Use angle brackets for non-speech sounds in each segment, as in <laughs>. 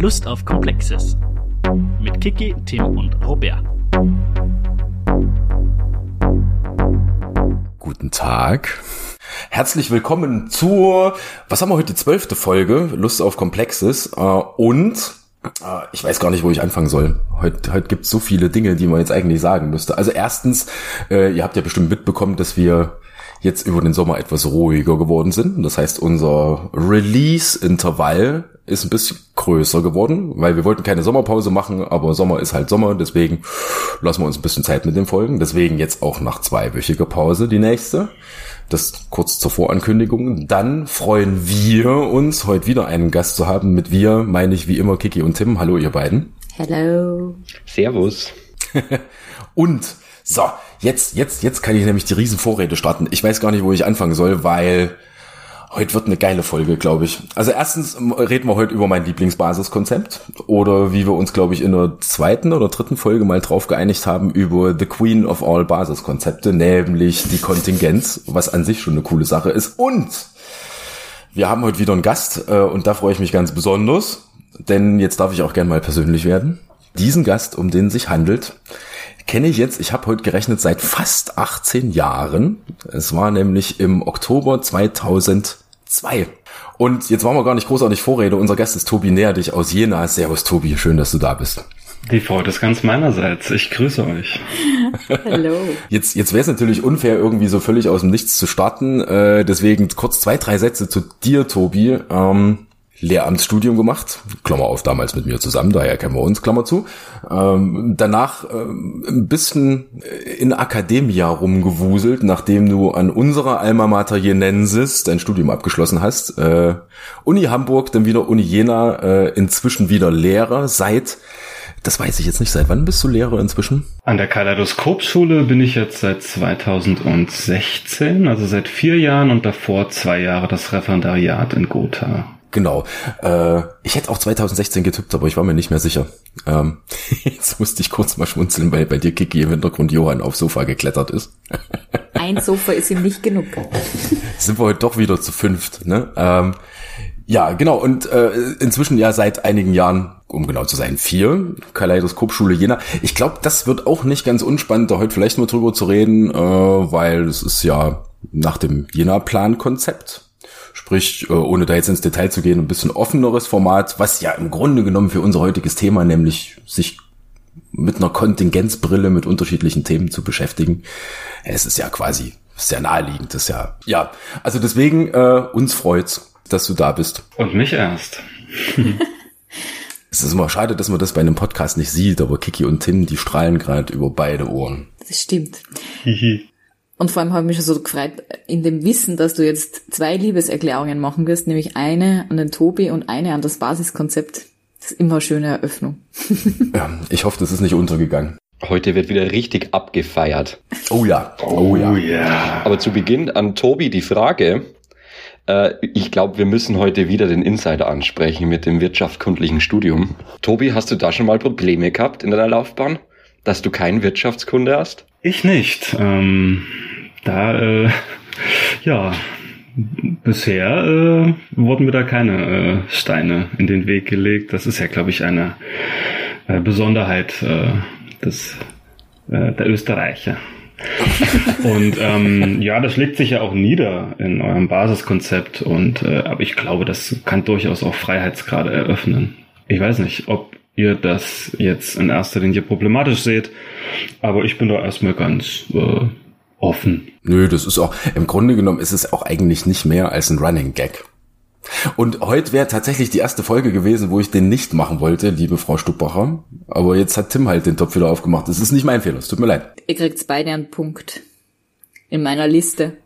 Lust auf Komplexes. Mit Kiki, Tim und Robert. Guten Tag. Herzlich willkommen zur, was haben wir heute, zwölfte Folge, Lust auf Komplexes. Äh, und äh, ich weiß gar nicht, wo ich anfangen soll. Heute, heute gibt es so viele Dinge, die man jetzt eigentlich sagen müsste. Also erstens, äh, ihr habt ja bestimmt mitbekommen, dass wir jetzt über den Sommer etwas ruhiger geworden sind. Das heißt, unser Release-Intervall ist ein bisschen größer geworden, weil wir wollten keine Sommerpause machen, aber Sommer ist halt Sommer, deswegen lassen wir uns ein bisschen Zeit mit den Folgen. Deswegen jetzt auch nach zweiwöchiger Pause die nächste. Das kurz zur Vorankündigung. Dann freuen wir uns, heute wieder einen Gast zu haben. Mit wir meine ich wie immer Kiki und Tim. Hallo, ihr beiden. Hello. Servus. <laughs> und so, jetzt, jetzt, jetzt kann ich nämlich die Riesenvorräte starten. Ich weiß gar nicht, wo ich anfangen soll, weil heute wird eine geile Folge, glaube ich. Also erstens reden wir heute über mein Lieblingsbasiskonzept oder wie wir uns, glaube ich, in der zweiten oder dritten Folge mal drauf geeinigt haben über The Queen of All Basiskonzepte, nämlich die Kontingenz, was an sich schon eine coole Sache ist. Und wir haben heute wieder einen Gast äh, und da freue ich mich ganz besonders, denn jetzt darf ich auch gern mal persönlich werden. Diesen Gast, um den es sich handelt, kenne ich jetzt, ich habe heute gerechnet, seit fast 18 Jahren. Es war nämlich im Oktober 2002. Und jetzt waren wir gar nicht großartig Vorrede. Unser Gast ist Tobi Nährdig aus Jena. Servus Tobi, schön, dass du da bist. Die Freude ist ganz meinerseits. Ich grüße euch. Hallo. Jetzt, jetzt wäre es natürlich unfair, irgendwie so völlig aus dem Nichts zu starten. Äh, deswegen kurz zwei, drei Sätze zu dir, Tobi. Ähm, Lehramtsstudium gemacht, Klammer auf, damals mit mir zusammen, daher kennen wir uns, Klammer zu. Ähm, danach ähm, ein bisschen in Akademia rumgewuselt, nachdem du an unserer Alma Mater Jenensis dein Studium abgeschlossen hast. Äh, Uni Hamburg, dann wieder Uni Jena, äh, inzwischen wieder Lehrer seit das weiß ich jetzt nicht. Seit wann bist du Lehrer inzwischen? An der Kaleidoskopschule bin ich jetzt seit 2016, also seit vier Jahren und davor zwei Jahre das Referendariat in Gotha. Genau. Äh, ich hätte auch 2016 getippt, aber ich war mir nicht mehr sicher. Ähm, <laughs> jetzt musste ich kurz mal schmunzeln, weil bei dir Kiki im Hintergrund Johann aufs Sofa geklettert ist. <laughs> Ein Sofa ist ihm nicht genug. Sind wir heute doch wieder zu fünft, ne? Ähm, ja, genau. Und äh, inzwischen ja seit einigen Jahren, um genau zu sein, vier Kaleidoskopschule Jena. Ich glaube, das wird auch nicht ganz unspannend, da heute vielleicht mal drüber zu reden, äh, weil es ist ja nach dem Jena-Plan-Konzept Sprich, äh, ohne da jetzt ins Detail zu gehen, ein bisschen offeneres Format, was ja im Grunde genommen für unser heutiges Thema, nämlich sich mit einer Kontingenzbrille mit unterschiedlichen Themen zu beschäftigen. Es ist ja quasi sehr naheliegend, das ist ja, ja. Also deswegen, äh, uns freut's, dass du da bist. Und mich erst. es ist immer schade, dass man das bei einem Podcast nicht sieht, aber Kiki und Tim, die strahlen gerade über beide Ohren. Das stimmt. Und vor allem habe ich mich schon so gefreut, in dem Wissen, dass du jetzt zwei Liebeserklärungen machen wirst, nämlich eine an den Tobi und eine an das Basiskonzept. Das ist immer eine schöne Eröffnung. <laughs> ja, ich hoffe, das ist nicht untergegangen. Heute wird wieder richtig abgefeiert. Oh ja, oh, ja. Oh ja. Aber zu Beginn an Tobi die Frage. Äh, ich glaube, wir müssen heute wieder den Insider ansprechen mit dem wirtschaftskundlichen Studium. Tobi, hast du da schon mal Probleme gehabt in deiner Laufbahn, dass du keinen Wirtschaftskunde hast? Ich nicht. Ähm, da, äh, ja, bisher äh, wurden mir da keine äh, Steine in den Weg gelegt. Das ist ja, glaube ich, eine äh, Besonderheit äh, des, äh, der Österreicher. <laughs> und ähm, ja, das schlägt sich ja auch nieder in eurem Basiskonzept und äh, aber ich glaube, das kann durchaus auch Freiheitsgrade eröffnen. Ich weiß nicht, ob ihr das jetzt in erster Linie problematisch seht, aber ich bin da erstmal ganz äh, offen. Nö, das ist auch, im Grunde genommen ist es auch eigentlich nicht mehr als ein Running Gag. Und heute wäre tatsächlich die erste Folge gewesen, wo ich den nicht machen wollte, liebe Frau Stuppacher. Aber jetzt hat Tim halt den Topf wieder aufgemacht. Das ist nicht mein Fehler, es tut mir leid. Ihr kriegt beide einen Punkt. In meiner Liste.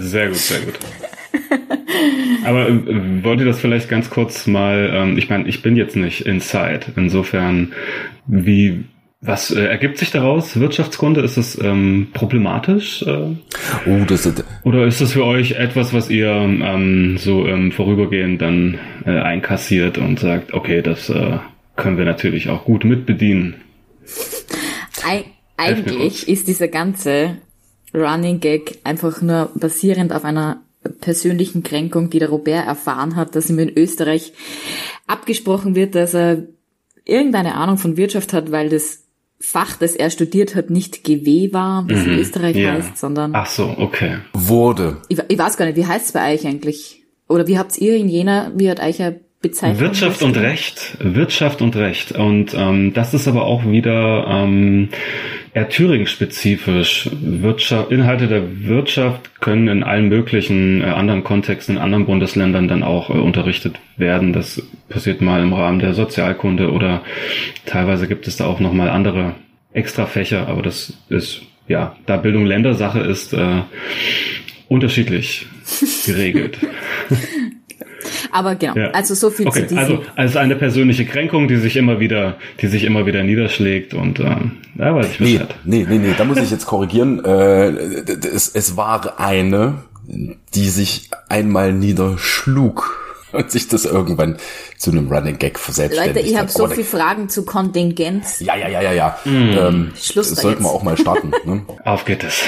sehr gut, sehr gut. Aber äh, wollt ihr das vielleicht ganz kurz mal, ähm, ich meine, ich bin jetzt nicht inside. Insofern, wie, was äh, ergibt sich daraus? Wirtschaftskunde, ist das ähm, problematisch? Äh? Oh, das ist, Oder ist das für euch etwas, was ihr ähm, so ähm, vorübergehend dann äh, einkassiert und sagt, okay, das äh, können wir natürlich auch gut mitbedienen? Eig eigentlich ist dieser ganze Running Gag einfach nur basierend auf einer persönlichen Kränkung, die der Robert erfahren hat, dass ihm in Österreich abgesprochen wird, dass er irgendeine Ahnung von Wirtschaft hat, weil das Fach, das er studiert hat, nicht GW war, wie es in Österreich Ja. heißt, sondern Ach so, okay. Wurde. ich, ich weiß gar nicht, wie heißt es bei euch eigentlich? Oder wie habt ihr in Jena, wie hat euch eine Bezeichnung? Wirtschaft und Recht. Wirtschaft und Recht. Und ähm, das ist aber auch wieder ähm, eher Thüringen-spezifisch. Wirtschaft, Inhalte der Wirtschaft können in allen möglichen äh, anderen Kontexten, in anderen Bundesländern dann auch äh, unterrichtet werden. Das passiert mal im Rahmen der Sozialkunde oder teilweise gibt es da auch nochmal andere Extrafächer, aber das ist, ja, da Bildung Ländersache ist, äh, unterschiedlich <laughs> geregelt. <laughs> Aber genau, Ja. also so viel Okay, zu diesem. also als eine persönliche Kränkung, die sich immer wieder, die sich immer wieder niederschlägt und ähm, da weiß ich Nee, Bescheid. nee, nee, nee, da muss ich jetzt korrigieren. Äh, es, es war eine, die sich einmal niederschlug <laughs> und sich das irgendwann zu einem Running Gag Leute, verselbstständigt ich habe so Aber viele Fragen zu Kontingenz. Ja, ja, ja, ja, ja. Ähm, Schluss das da sollten wir jetzt. auch mal starten. Ne? <laughs> Auf geht es.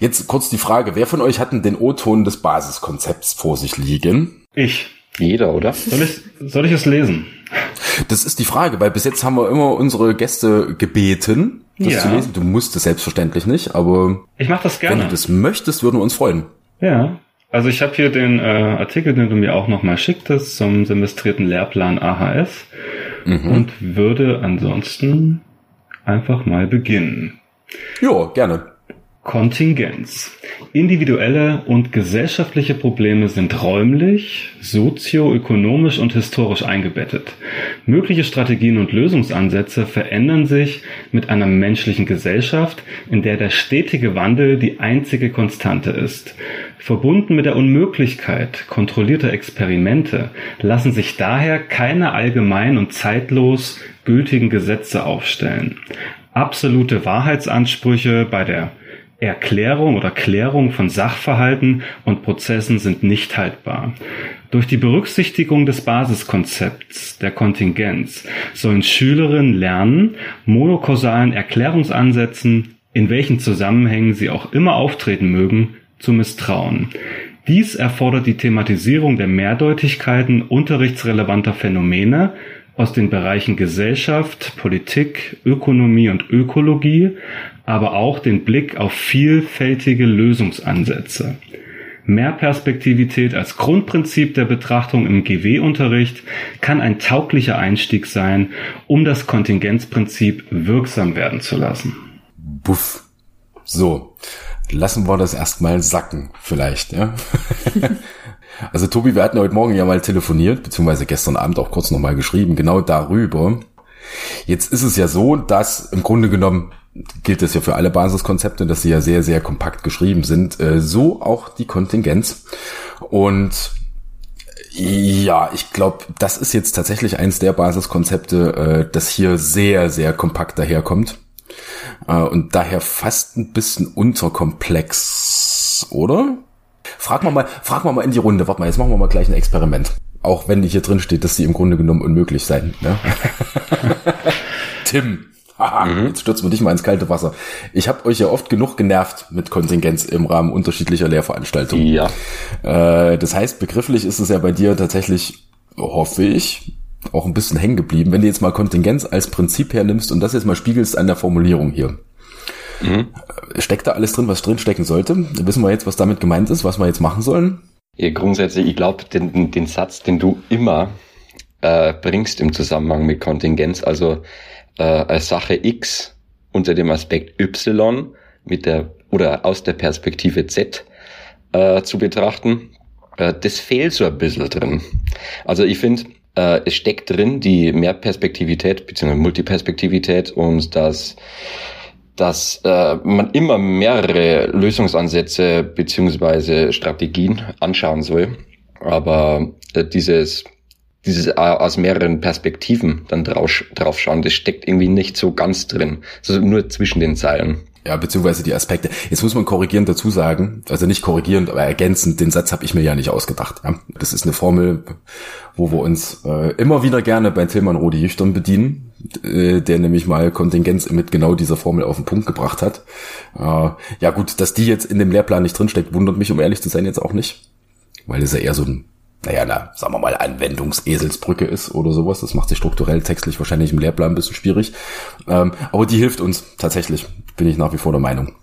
Jetzt kurz die Frage, wer von euch hat denn den O-Ton des Basiskonzepts vor sich liegen? Ich. Jeder, oder? Soll ich, soll ich es lesen? Das ist die Frage, weil bis jetzt haben wir immer unsere Gäste gebeten, das Ja. zu lesen. Du musst es selbstverständlich nicht, aber Ich mache das wenn gerne. du das möchtest, würden wir uns freuen. Ja. Also ich habe hier den äh, Artikel, den du mir auch nochmal schicktest, zum semestrierten Lehrplan AHS und würde ansonsten einfach mal beginnen. Ja, gerne. Kontingenz. Individuelle und gesellschaftliche Probleme sind räumlich, sozioökonomisch und historisch eingebettet. Mögliche Strategien und Lösungsansätze verändern sich mit einer menschlichen Gesellschaft, in der der stetige Wandel die einzige Konstante ist. Verbunden mit der Unmöglichkeit kontrollierter Experimente lassen sich daher keine allgemein und zeitlos gültigen Gesetze aufstellen. Absolute Wahrheitsansprüche bei der Erklärung oder Klärung von Sachverhalten und Prozessen sind nicht haltbar. Durch die Berücksichtigung des Basiskonzepts der Kontingenz sollen Schülerinnen lernen, monokausalen Erklärungsansätzen, in welchen Zusammenhängen sie auch immer auftreten mögen, zu misstrauen. Dies erfordert die Thematisierung der Mehrdeutigkeiten unterrichtsrelevanter Phänomene aus den Bereichen Gesellschaft, Politik, Ökonomie und Ökologie, aber auch den Blick auf vielfältige Lösungsansätze. Mehrperspektivität als Grundprinzip der Betrachtung im GW-Unterricht kann ein tauglicher Einstieg sein, um das Kontingenzprinzip wirksam werden zu lassen. Buff. So, lassen wir das erstmal sacken, vielleicht, ja. <laughs> also Tobi, wir hatten heute Morgen ja mal telefoniert, beziehungsweise gestern Abend auch kurz nochmal geschrieben, genau darüber. Jetzt ist es ja so, dass im Grunde genommen gilt es ja für alle Basiskonzepte, dass sie ja sehr, sehr kompakt geschrieben sind, äh, so auch die Kontingenz. Und ja, ich glaube, das ist jetzt tatsächlich eins der Basiskonzepte, äh, das hier sehr, sehr kompakt daherkommt. Äh, und daher fast ein bisschen unterkomplex, oder? Frag mal frag mal mal in die Runde. Warte mal, jetzt machen wir mal gleich ein Experiment. Auch wenn hier drin steht, dass die im Grunde genommen unmöglich sein. Ne? <laughs> Tim. Haha, <laughs> Jetzt stürzen wir dich mal ins kalte Wasser. Ich habe euch ja oft genug genervt mit Kontingenz im Rahmen unterschiedlicher Lehrveranstaltungen. Ja. Äh, das heißt, begrifflich ist es ja bei dir tatsächlich, hoffe ich, auch ein bisschen hängen geblieben. Wenn du jetzt mal Kontingenz als Prinzip hernimmst und das jetzt mal spiegelst an der Formulierung hier. Äh, Steckt da alles drin, was drin stecken sollte? Wissen wir jetzt, was damit gemeint ist, was wir jetzt machen sollen? Ja, grundsätzlich, ich glaube, den, den, den Satz, den du immer äh, bringst im Zusammenhang mit Kontingenz, also äh, als Sache X unter dem Aspekt Y mit der oder aus der Perspektive Z äh, zu betrachten, äh, das fehlt so ein bisschen drin. Also ich finde, äh, es steckt drin die Mehrperspektivität bzw. Multiperspektivität und das dass äh, man immer mehrere Lösungsansätze beziehungsweise Strategien anschauen soll. Aber äh, dieses, dieses äh, aus mehreren Perspektiven dann drauf, draufschauen, das steckt irgendwie nicht so ganz drin. Also nur zwischen den Zeilen. Ja, beziehungsweise die Aspekte. Jetzt muss man korrigierend dazu sagen, also nicht korrigierend, aber ergänzend, den Satz habe ich mir ja nicht ausgedacht. Ja? Das ist eine Formel, wo wir uns äh, immer wieder gerne bei Tilman Rodi Jüchtern bedienen, äh, der nämlich mal Kontingenz mit genau dieser Formel auf den Punkt gebracht hat. Äh, ja gut, dass die jetzt in dem Lehrplan nicht drinsteckt, wundert mich, um ehrlich zu sein, jetzt auch nicht. Weil es ja eher so ein naja, na, sagen wir mal, Anwendungseselsbrücke ist oder sowas. Das macht sich strukturell textlich wahrscheinlich im Lehrplan ein bisschen schwierig. Ähm, aber die hilft uns tatsächlich, bin ich nach wie vor der Meinung.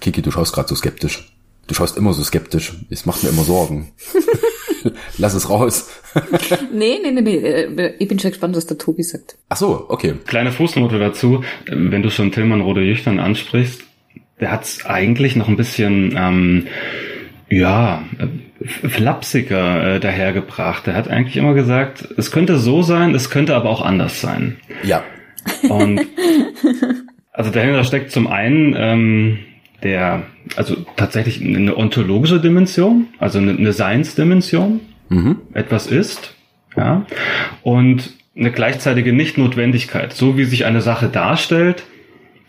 Kiki, du schaust gerade so skeptisch. Du schaust immer so skeptisch. Es macht mir immer Sorgen. <laughs> Lass es raus. <laughs> nee, nee, nee, nee. Äh, ich bin schon gespannt, was der Tobi sagt. Ach so, okay. Kleine Fußnote dazu. Wenn du schon Tillmann Rode Jüchtern ansprichst, der hat es eigentlich noch ein bisschen, ähm, ja, flapsiger äh, dahergebracht. Er hat eigentlich immer gesagt, es könnte so sein, es könnte aber auch anders sein. Ja. Und <laughs> also dahinter steckt zum einen ähm, der, also tatsächlich eine ontologische Dimension, also eine, eine Seinsdimension, mhm. etwas ist, ja, und eine gleichzeitige Nichtnotwendigkeit, so wie sich eine Sache darstellt,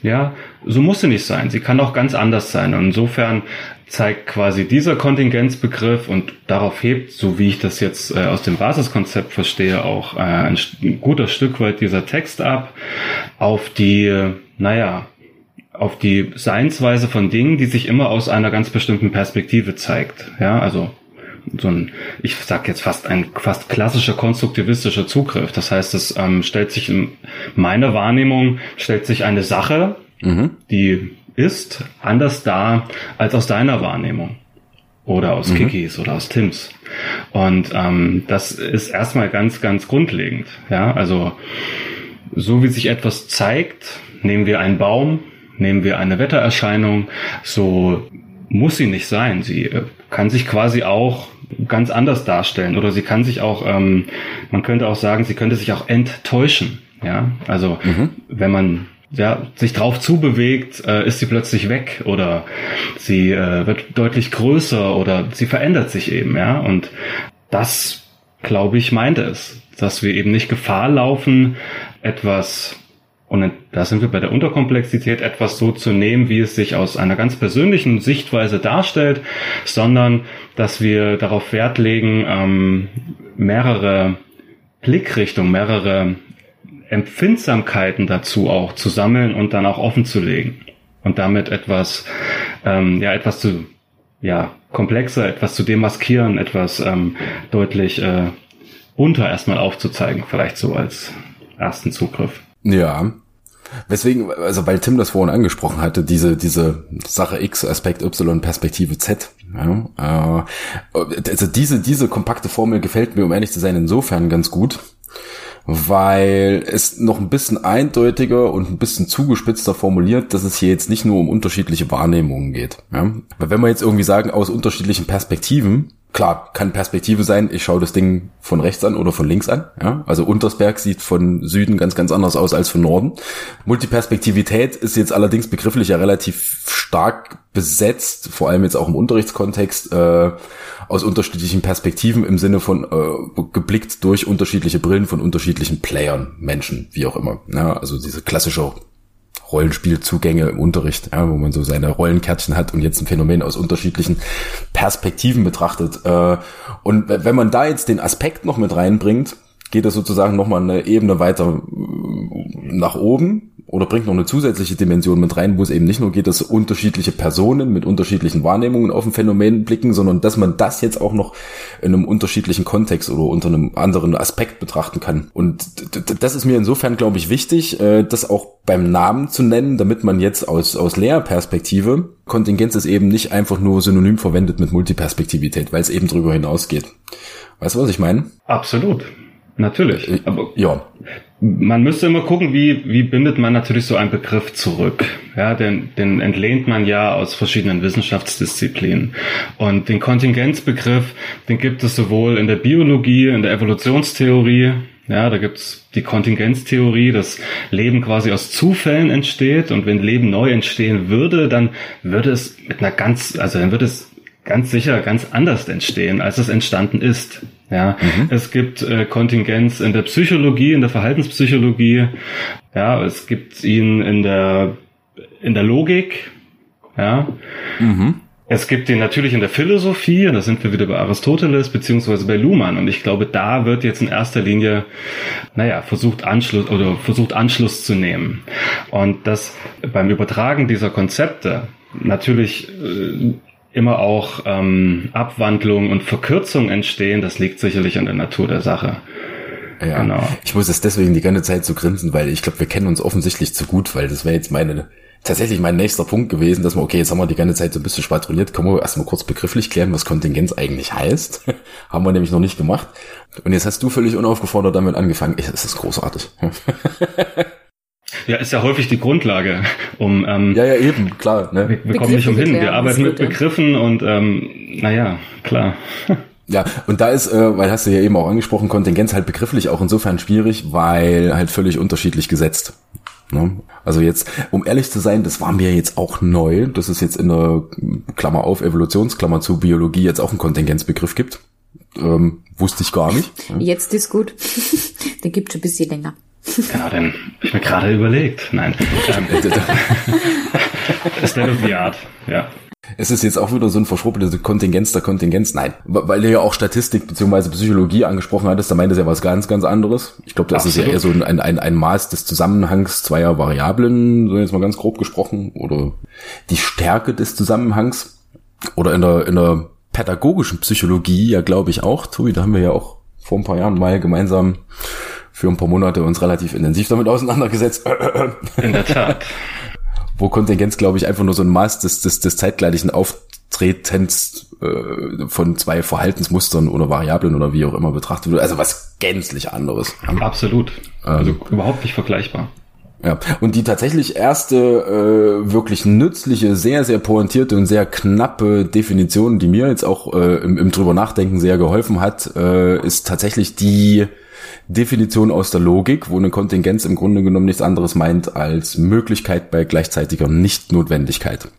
ja, so muss sie nicht sein. Sie kann auch ganz anders sein. Und insofern zeigt quasi dieser Kontingenzbegriff und darauf hebt, so wie ich das jetzt äh, aus dem Basiskonzept verstehe, auch äh, ein, ein guter Stück weit dieser Text ab auf die, naja, auf die Seinsweise von Dingen, die sich immer aus einer ganz bestimmten Perspektive zeigt. Ja, also so ein, ich sag jetzt fast ein fast klassischer konstruktivistischer Zugriff. Das heißt, es ähm, stellt sich in meiner Wahrnehmung stellt sich eine Sache, mhm. die ist anders da als aus deiner Wahrnehmung oder aus mhm. Kikis oder aus Tims. Und ähm, das ist erstmal ganz, ganz grundlegend. Ja, also so wie sich etwas zeigt, nehmen wir einen Baum, Nehmen wir eine Wettererscheinung, so muss sie nicht sein. Sie äh, kann sich quasi auch ganz anders darstellen oder sie kann sich auch, ähm, man könnte auch sagen, sie könnte sich auch enttäuschen. Ja, also mhm. wenn man ja, sich drauf zubewegt, äh, ist sie plötzlich weg oder sie äh, wird deutlich größer oder sie verändert sich eben, ja. Und das, glaube ich, meint es, dass wir eben nicht Gefahr laufen, etwas und da sind wir bei der Unterkomplexität etwas so zu nehmen, wie es sich aus einer ganz persönlichen Sichtweise darstellt, sondern dass wir darauf Wert legen, ähm, mehrere Blickrichtungen, mehrere Empfindsamkeiten dazu auch zu sammeln und dann auch offen zu legen und damit etwas, ähm, ja, etwas zu, ja, komplexer, etwas zu demaskieren, etwas ähm, deutlich äh, bunter erstmal aufzuzeigen, vielleicht so als ersten Zugriff. Ja, Weswegen, also weil Tim das vorhin angesprochen hatte, diese, diese Sache X, Aspekt Y, Perspektive Z. Ja, äh, also diese, diese kompakte Formel gefällt mir, um ehrlich zu sein, insofern ganz gut, weil es noch ein bisschen eindeutiger und ein bisschen zugespitzter formuliert, dass es hier jetzt nicht nur um unterschiedliche Wahrnehmungen geht. Ja? Weil wenn wir jetzt irgendwie sagen, aus unterschiedlichen Perspektiven, klar, kann Perspektive sein, ich schaue das Ding von rechts an oder von links an. Ja? Also Untersberg sieht von Süden ganz, ganz anders aus als von Norden. Multiperspektivität ist jetzt allerdings begrifflich ja relativ stark besetzt, vor allem jetzt auch im Unterrichtskontext, äh, aus unterschiedlichen Perspektiven im Sinne von äh, geblickt durch unterschiedliche Brillen von unterschiedlichen Playern, Menschen, wie auch immer. Ja? Also diese klassische Rollenspielzugänge im Unterricht, ja, wo man so seine Rollenkärtchen hat und jetzt ein Phänomen aus unterschiedlichen Perspektiven betrachtet. Äh, und wenn man da jetzt den Aspekt noch mit reinbringt, geht das sozusagen nochmal eine Ebene weiter äh, nach oben oder bringt noch eine zusätzliche Dimension mit rein, wo es eben nicht nur geht, dass unterschiedliche Personen mit unterschiedlichen Wahrnehmungen auf ein Phänomen blicken, sondern dass man das jetzt auch noch in einem unterschiedlichen Kontext oder unter einem anderen Aspekt betrachten kann. Und das ist mir insofern, glaube ich, wichtig, äh, das auch beim Namen zu nennen, damit man jetzt aus, aus Lehrperspektive Kontingenz ist eben nicht einfach nur synonym verwendet mit Multiperspektivität, weil es eben drüber hinausgeht. Weißt du, was ich meine? Absolut. Natürlich. Äh, Aber ja. Man müsste immer gucken, wie, wie bindet man natürlich so einen Begriff zurück. Ja, den, den entlehnt man ja aus verschiedenen Wissenschaftsdisziplinen. Und den Kontingenzbegriff, den gibt es sowohl in der Biologie, in der Evolutionstheorie, ja, da gibt's die Kontingenztheorie, dass Leben quasi aus Zufällen entsteht und wenn Leben neu entstehen würde, dann würde es mit einer ganz, also dann würde es ganz sicher ganz anders entstehen, als es entstanden ist. Ja, mhm. es gibt äh, Kontingenz in der Psychologie, in der Verhaltenspsychologie. Ja, es gibt ihn in der in der Logik. Ja. Mhm. Es gibt ihn natürlich in der Philosophie, und da sind wir wieder bei Aristoteles beziehungsweise bei Luhmann. Und ich glaube, da wird jetzt in erster Linie, naja, versucht Anschluss oder versucht Anschluss zu nehmen. Und das beim Übertragen dieser Konzepte natürlich äh, immer auch ähm, Abwandlungen und Verkürzungen entstehen, das liegt sicherlich an der Natur der Sache. Ja, genau. ich muss es deswegen die ganze Zeit so grinsen, weil ich glaube, wir kennen uns offensichtlich zu gut, weil das wäre jetzt meine tatsächlich mein nächster Punkt gewesen, dass wir, okay, jetzt haben wir die ganze Zeit so ein bisschen schwadroniert, können wir erstmal kurz begrifflich klären, was Kontingenz eigentlich heißt. <laughs> haben wir nämlich noch nicht gemacht. Und jetzt hast du völlig unaufgefordert damit angefangen. Es ist großartig. <laughs> Ja, ist ja häufig die Grundlage, um ähm, ja ja eben klar. Ne? Wir, wir kommen nicht umhin. Wir arbeiten mit Begriffen und ähm, naja klar. Ja, und da ist, äh, weil hast du ja eben auch angesprochen, Kontingenz halt begrifflich auch insofern schwierig, weil halt völlig unterschiedlich gesetzt. Ne? Also jetzt, um ehrlich zu sein, das war mir jetzt auch neu, dass es jetzt in der Klammer auf Evolutionsklammer zu Biologie jetzt auch einen Kontingenzbegriff gibt. Ähm, wusste ich gar nicht. Jetzt ist gut. <laughs> Den gibt schon ein bisschen länger. Genau, den hab ich mir gerade überlegt. Nein. State of the Art, ja. Es ist jetzt auch wieder so ein verschwurbeltes Kontingenz der Kontingenz. Nein, weil du ja auch Statistik bzw. Psychologie angesprochen hattest, da meint es ja was ganz, ganz anderes. Ich glaube, das Absolut. ist ja eher so ein, ein, ein Maß des Zusammenhangs zweier Variablen, so jetzt mal ganz grob gesprochen, oder die Stärke des Zusammenhangs. Oder in der, in der pädagogischen Psychologie ja, glaube ich, auch. Tobi, da haben wir ja auch vor ein paar Jahren mal gemeinsam für ein paar Monate uns relativ intensiv damit auseinandergesetzt. In der Tat <laughs> wo Kontingenz, glaube ich, einfach nur so ein Maß des, des, des zeitgleichen Auftretens äh, von zwei Verhaltensmustern oder Variablen oder wie auch immer betrachtet wird. Also was gänzlich anderes. Absolut. Also ähm, überhaupt nicht vergleichbar. Ja, und die tatsächlich erste äh, wirklich nützliche, sehr, sehr pointierte und sehr knappe Definition, die mir jetzt auch äh, im, im drüber nachdenken sehr geholfen hat, äh, ist tatsächlich die Definition aus der Logik, wo eine Kontingenz im Grunde genommen nichts anderes meint als Möglichkeit bei gleichzeitiger Nichtnotwendigkeit.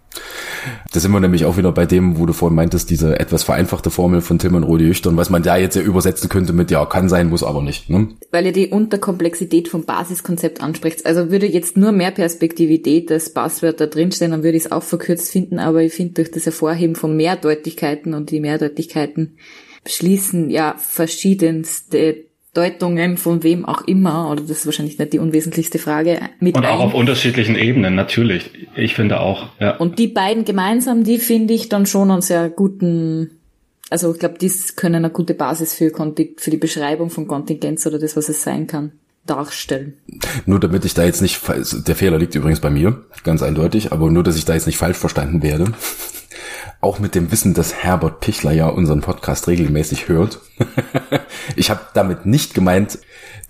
Da sind wir nämlich auch wieder bei dem, wo du vorhin meintest, diese etwas vereinfachte Formel von Tillmann Rode Jüchtern, was man da jetzt ja übersetzen könnte mit, ja, kann sein, muss aber nicht. Ne? Weil ihr die Unterkomplexität vom Basiskonzept anspricht. Also würde jetzt nur mehr Perspektivität als Passwörter drinstehen, dann würde ich es auch verkürzt finden, aber ich finde durch das Hervorheben von Mehrdeutigkeiten und die Mehrdeutigkeiten schließen ja verschiedenste Deutungen von wem auch immer, oder das ist wahrscheinlich nicht die unwesentlichste Frage, mit Und auch ein. auf unterschiedlichen Ebenen, natürlich. Ich finde auch, ja. Und die beiden gemeinsam, die finde ich dann schon einen sehr guten, also ich glaube, die können eine gute Basis für, für die Beschreibung von Kontingenz oder das, was es sein kann darstellen. Nur damit ich da jetzt nicht, der Fehler liegt übrigens bei mir, ganz eindeutig, aber nur, dass ich da jetzt nicht falsch verstanden werde auch mit dem Wissen, dass Herbert Pichler ja unseren Podcast regelmäßig hört. <laughs> ich habe damit nicht gemeint,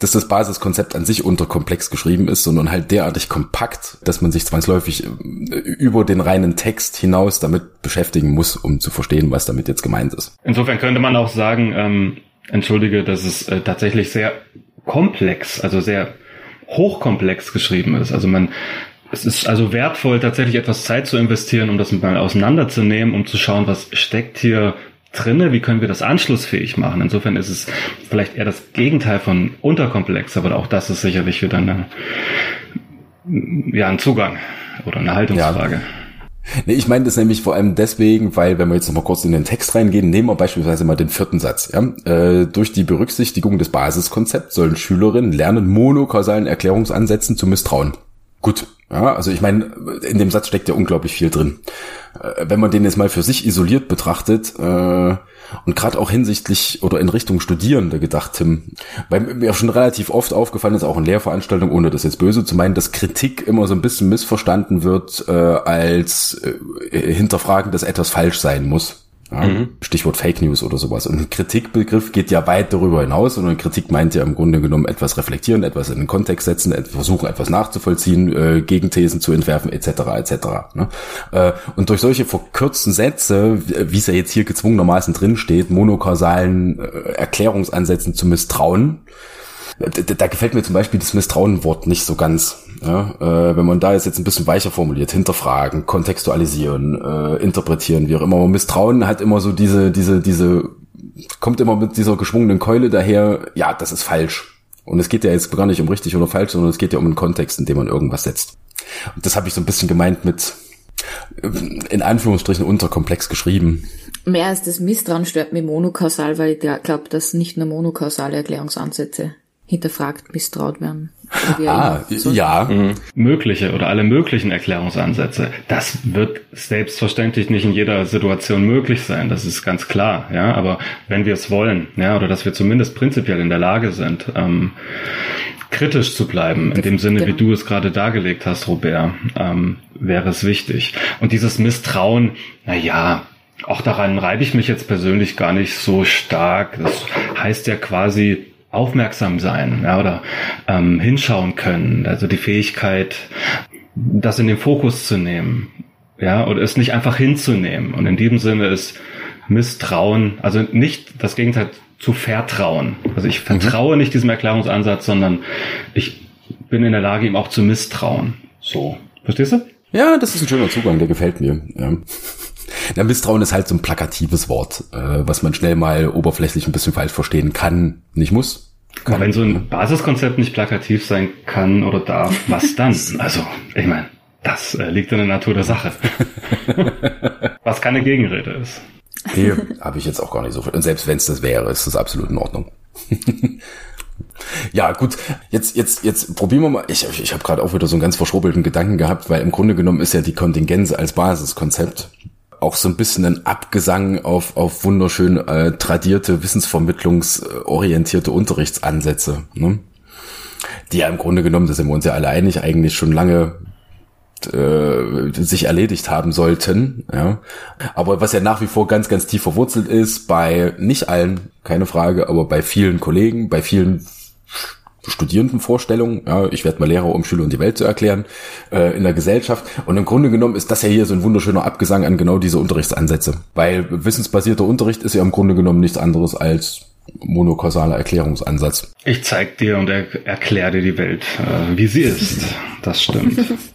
dass das Basiskonzept an sich unterkomplex geschrieben ist, sondern halt derartig kompakt, dass man sich zwangsläufig äh, über den reinen Text hinaus damit beschäftigen muss, um zu verstehen, was damit jetzt gemeint ist. Insofern könnte man auch sagen, ähm, entschuldige, dass es äh, tatsächlich sehr komplex, also sehr hochkomplex geschrieben ist. Also man es ist also wertvoll, tatsächlich etwas Zeit zu investieren, um das mal auseinanderzunehmen, um zu schauen, was steckt hier drinne, wie können wir das anschlussfähig machen. Insofern ist es vielleicht eher das Gegenteil von unterkomplex, aber auch das ist sicherlich wieder eine, ja, ein Zugang oder eine Haltungsfrage. Ja. Nee, ich meine das nämlich vor allem deswegen, weil wenn wir jetzt noch mal kurz in den Text reingehen, nehmen wir beispielsweise mal den vierten Satz. Ja? Äh, durch die Berücksichtigung des Basiskonzepts sollen Schülerinnen lernen, monokausalen Erklärungsansätzen zu misstrauen. Gut, ja, also ich meine, in dem Satz steckt ja unglaublich viel drin. Äh, wenn man den jetzt mal für sich isoliert betrachtet äh, und gerade auch hinsichtlich oder in Richtung Studierende gedacht, Tim, weil mir schon relativ oft aufgefallen ist, auch in Lehrveranstaltungen, ohne das jetzt böse zu meinen, dass Kritik immer so ein bisschen missverstanden wird äh, als äh, hinterfragen, dass etwas falsch sein muss. Ja, mhm. Stichwort Fake News oder sowas. Und ein Kritikbegriff geht ja weit darüber hinaus. Und Kritik meint ja im Grunde genommen etwas reflektieren, etwas in den Kontext setzen, versuchen etwas nachzuvollziehen, äh, Gegenthesen zu entwerfen, etc. etc. Ne? Äh, und durch solche verkürzten Sätze, wie es ja jetzt hier gezwungenermaßen drin steht, monokausalen äh, Erklärungsansätzen zu misstrauen, da, da gefällt mir zum Beispiel das Misstrauenwort nicht so ganz. Ja, äh, wenn man da jetzt, ein bisschen weicher formuliert, hinterfragen, kontextualisieren, äh, interpretieren, wie auch immer. Misstrauen hat immer so diese, diese, diese, kommt immer mit dieser geschwungenen Keule daher, ja, das ist falsch. Und es geht ja jetzt gar nicht um richtig oder falsch, sondern es geht ja um einen Kontext, in dem man irgendwas setzt. Und das habe ich so ein bisschen gemeint mit, in Anführungsstrichen, unterkomplex geschrieben. Mehr als das Misstrauen stört mich monokausal, weil ich glaube, dass nicht nur monokausale Erklärungsansätze hinterfragt, misstraut werden. <laughs> Ah, ja. Mhm. Mögliche oder alle möglichen Erklärungsansätze. Das wird selbstverständlich nicht in jeder Situation möglich sein. Das ist ganz klar. Ja, aber wenn wir es wollen, ja, oder dass wir zumindest prinzipiell in der Lage sind, ähm, kritisch zu bleiben, in dem Sinne, wie genau. du es gerade dargelegt hast, Robert, ähm, wäre es wichtig. Und dieses Misstrauen, na ja, auch daran reibe ich mich jetzt persönlich gar nicht so stark. Das heißt ja quasi aufmerksam sein ja, oder ähm, hinschauen können. Also die Fähigkeit, das in den Fokus zu nehmen. Ja, oder es nicht einfach hinzunehmen. Und in diesem Sinne ist Misstrauen, also nicht das Gegenteil zu vertrauen. Also ich vertraue mhm. nicht diesem Erklärungsansatz, sondern ich bin in der Lage, ihm auch zu misstrauen. So. Verstehst du? Ja, das ist ein schöner Zugang, der gefällt mir. Ja. Ja, Misstrauen ist halt so ein plakatives Wort, äh, was man schnell mal oberflächlich ein bisschen falsch verstehen kann, nicht muss. Kann. Aber wenn so ein Basiskonzept nicht plakativ sein kann oder darf, was dann? <laughs> Also, ich meine, das äh, liegt in der Natur der Sache. <laughs> was keine Gegenrede ist. Nee, <laughs> habe ich jetzt auch gar nicht so viel. Und selbst wenn es das wäre, ist das absolut in Ordnung. ja, gut. Jetzt, jetzt, jetzt probieren wir mal. Ich, ich habe gerade auch wieder so einen ganz verschrobelten Gedanken gehabt, weil im Grunde genommen ist ja die Kontingenz als Basiskonzept auch so ein bisschen ein Abgesang auf, auf wunderschön äh, tradierte, wissensvermittlungsorientierte Unterrichtsansätze, ne? die ja im Grunde genommen, da sind wir uns ja alle einig, eigentlich schon lange äh, sich erledigt haben sollten. Ja. Aber was ja nach wie vor ganz, ganz tief verwurzelt ist, bei nicht allen, keine Frage, aber bei vielen Kollegen, bei vielen Studierendenvorstellungen, ja, ich werde mal Lehrer, um Schüler und die Welt zu erklären, äh, in der Gesellschaft. Und im Grunde genommen ist das ja hier so ein wunderschöner Abgesang an genau diese Unterrichtsansätze. Weil wissensbasierter Unterricht ist ja im Grunde genommen nichts anderes als monokausaler Erklärungsansatz. Ich zeig dir und er erkläre dir die Welt, äh, wie sie ist. Das stimmt. <laughs>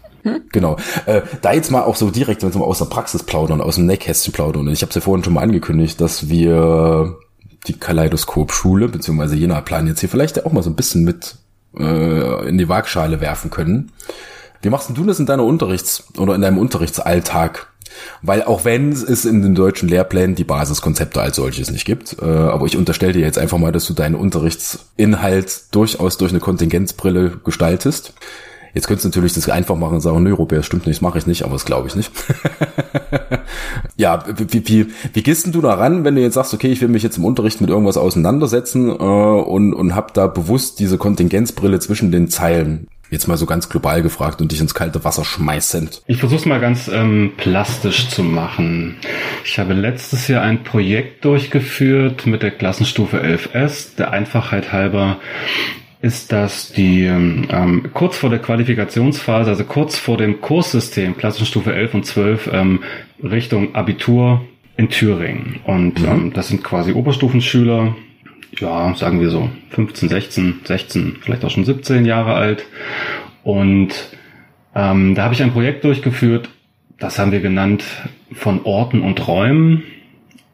Genau. Äh, da jetzt mal auch so direkt, wenn wir aus der Praxis plaudern, aus dem Nähkästchen plaudern. Und ich habe es ja vorhin schon mal angekündigt, dass wir die Kaleidoskop-Schule, beziehungsweise Jena-Plan jetzt hier vielleicht auch mal so ein bisschen mit äh, in die Waagschale werfen können. Wie machst du das in deiner Unterrichts- oder in deinem Unterrichtsalltag? Weil auch wenn es in den deutschen Lehrplänen die Basiskonzepte als solches nicht gibt, äh, aber ich unterstelle dir jetzt einfach mal, dass du deinen Unterrichtsinhalt durchaus durch eine Kontingenzbrille gestaltest. Jetzt könntest du natürlich das einfach machen und sagen, nö, Robert, stimmt nicht, mache ich nicht, aber das glaube ich nicht. <laughs> ja, wie, wie, wie gehst denn du da ran, wenn du jetzt sagst, okay, ich will mich jetzt im Unterricht mit irgendwas auseinandersetzen äh, und, und hab da bewusst diese Kontingenzbrille zwischen den Zeilen Jetzt mal so ganz global gefragt und dich ins kalte Wasser schmeißend. Ich versuche es mal ganz ähm, plastisch zu machen. Ich habe letztes Jahr ein Projekt durchgeführt mit der Klassenstufe 11S, der Einfachheit halber ist, dass die ähm, kurz vor der Qualifikationsphase, also kurz vor dem Kurssystem Klassenstufe 11 und 12 ähm, Richtung Abitur in Thüringen. Und mhm. ähm, das sind quasi Oberstufenschüler, ja, sagen wir so 15, 16, 16, vielleicht auch schon 17 Jahre alt. Und ähm, da habe ich ein Projekt durchgeführt, das haben wir genannt von Orten und Räumen.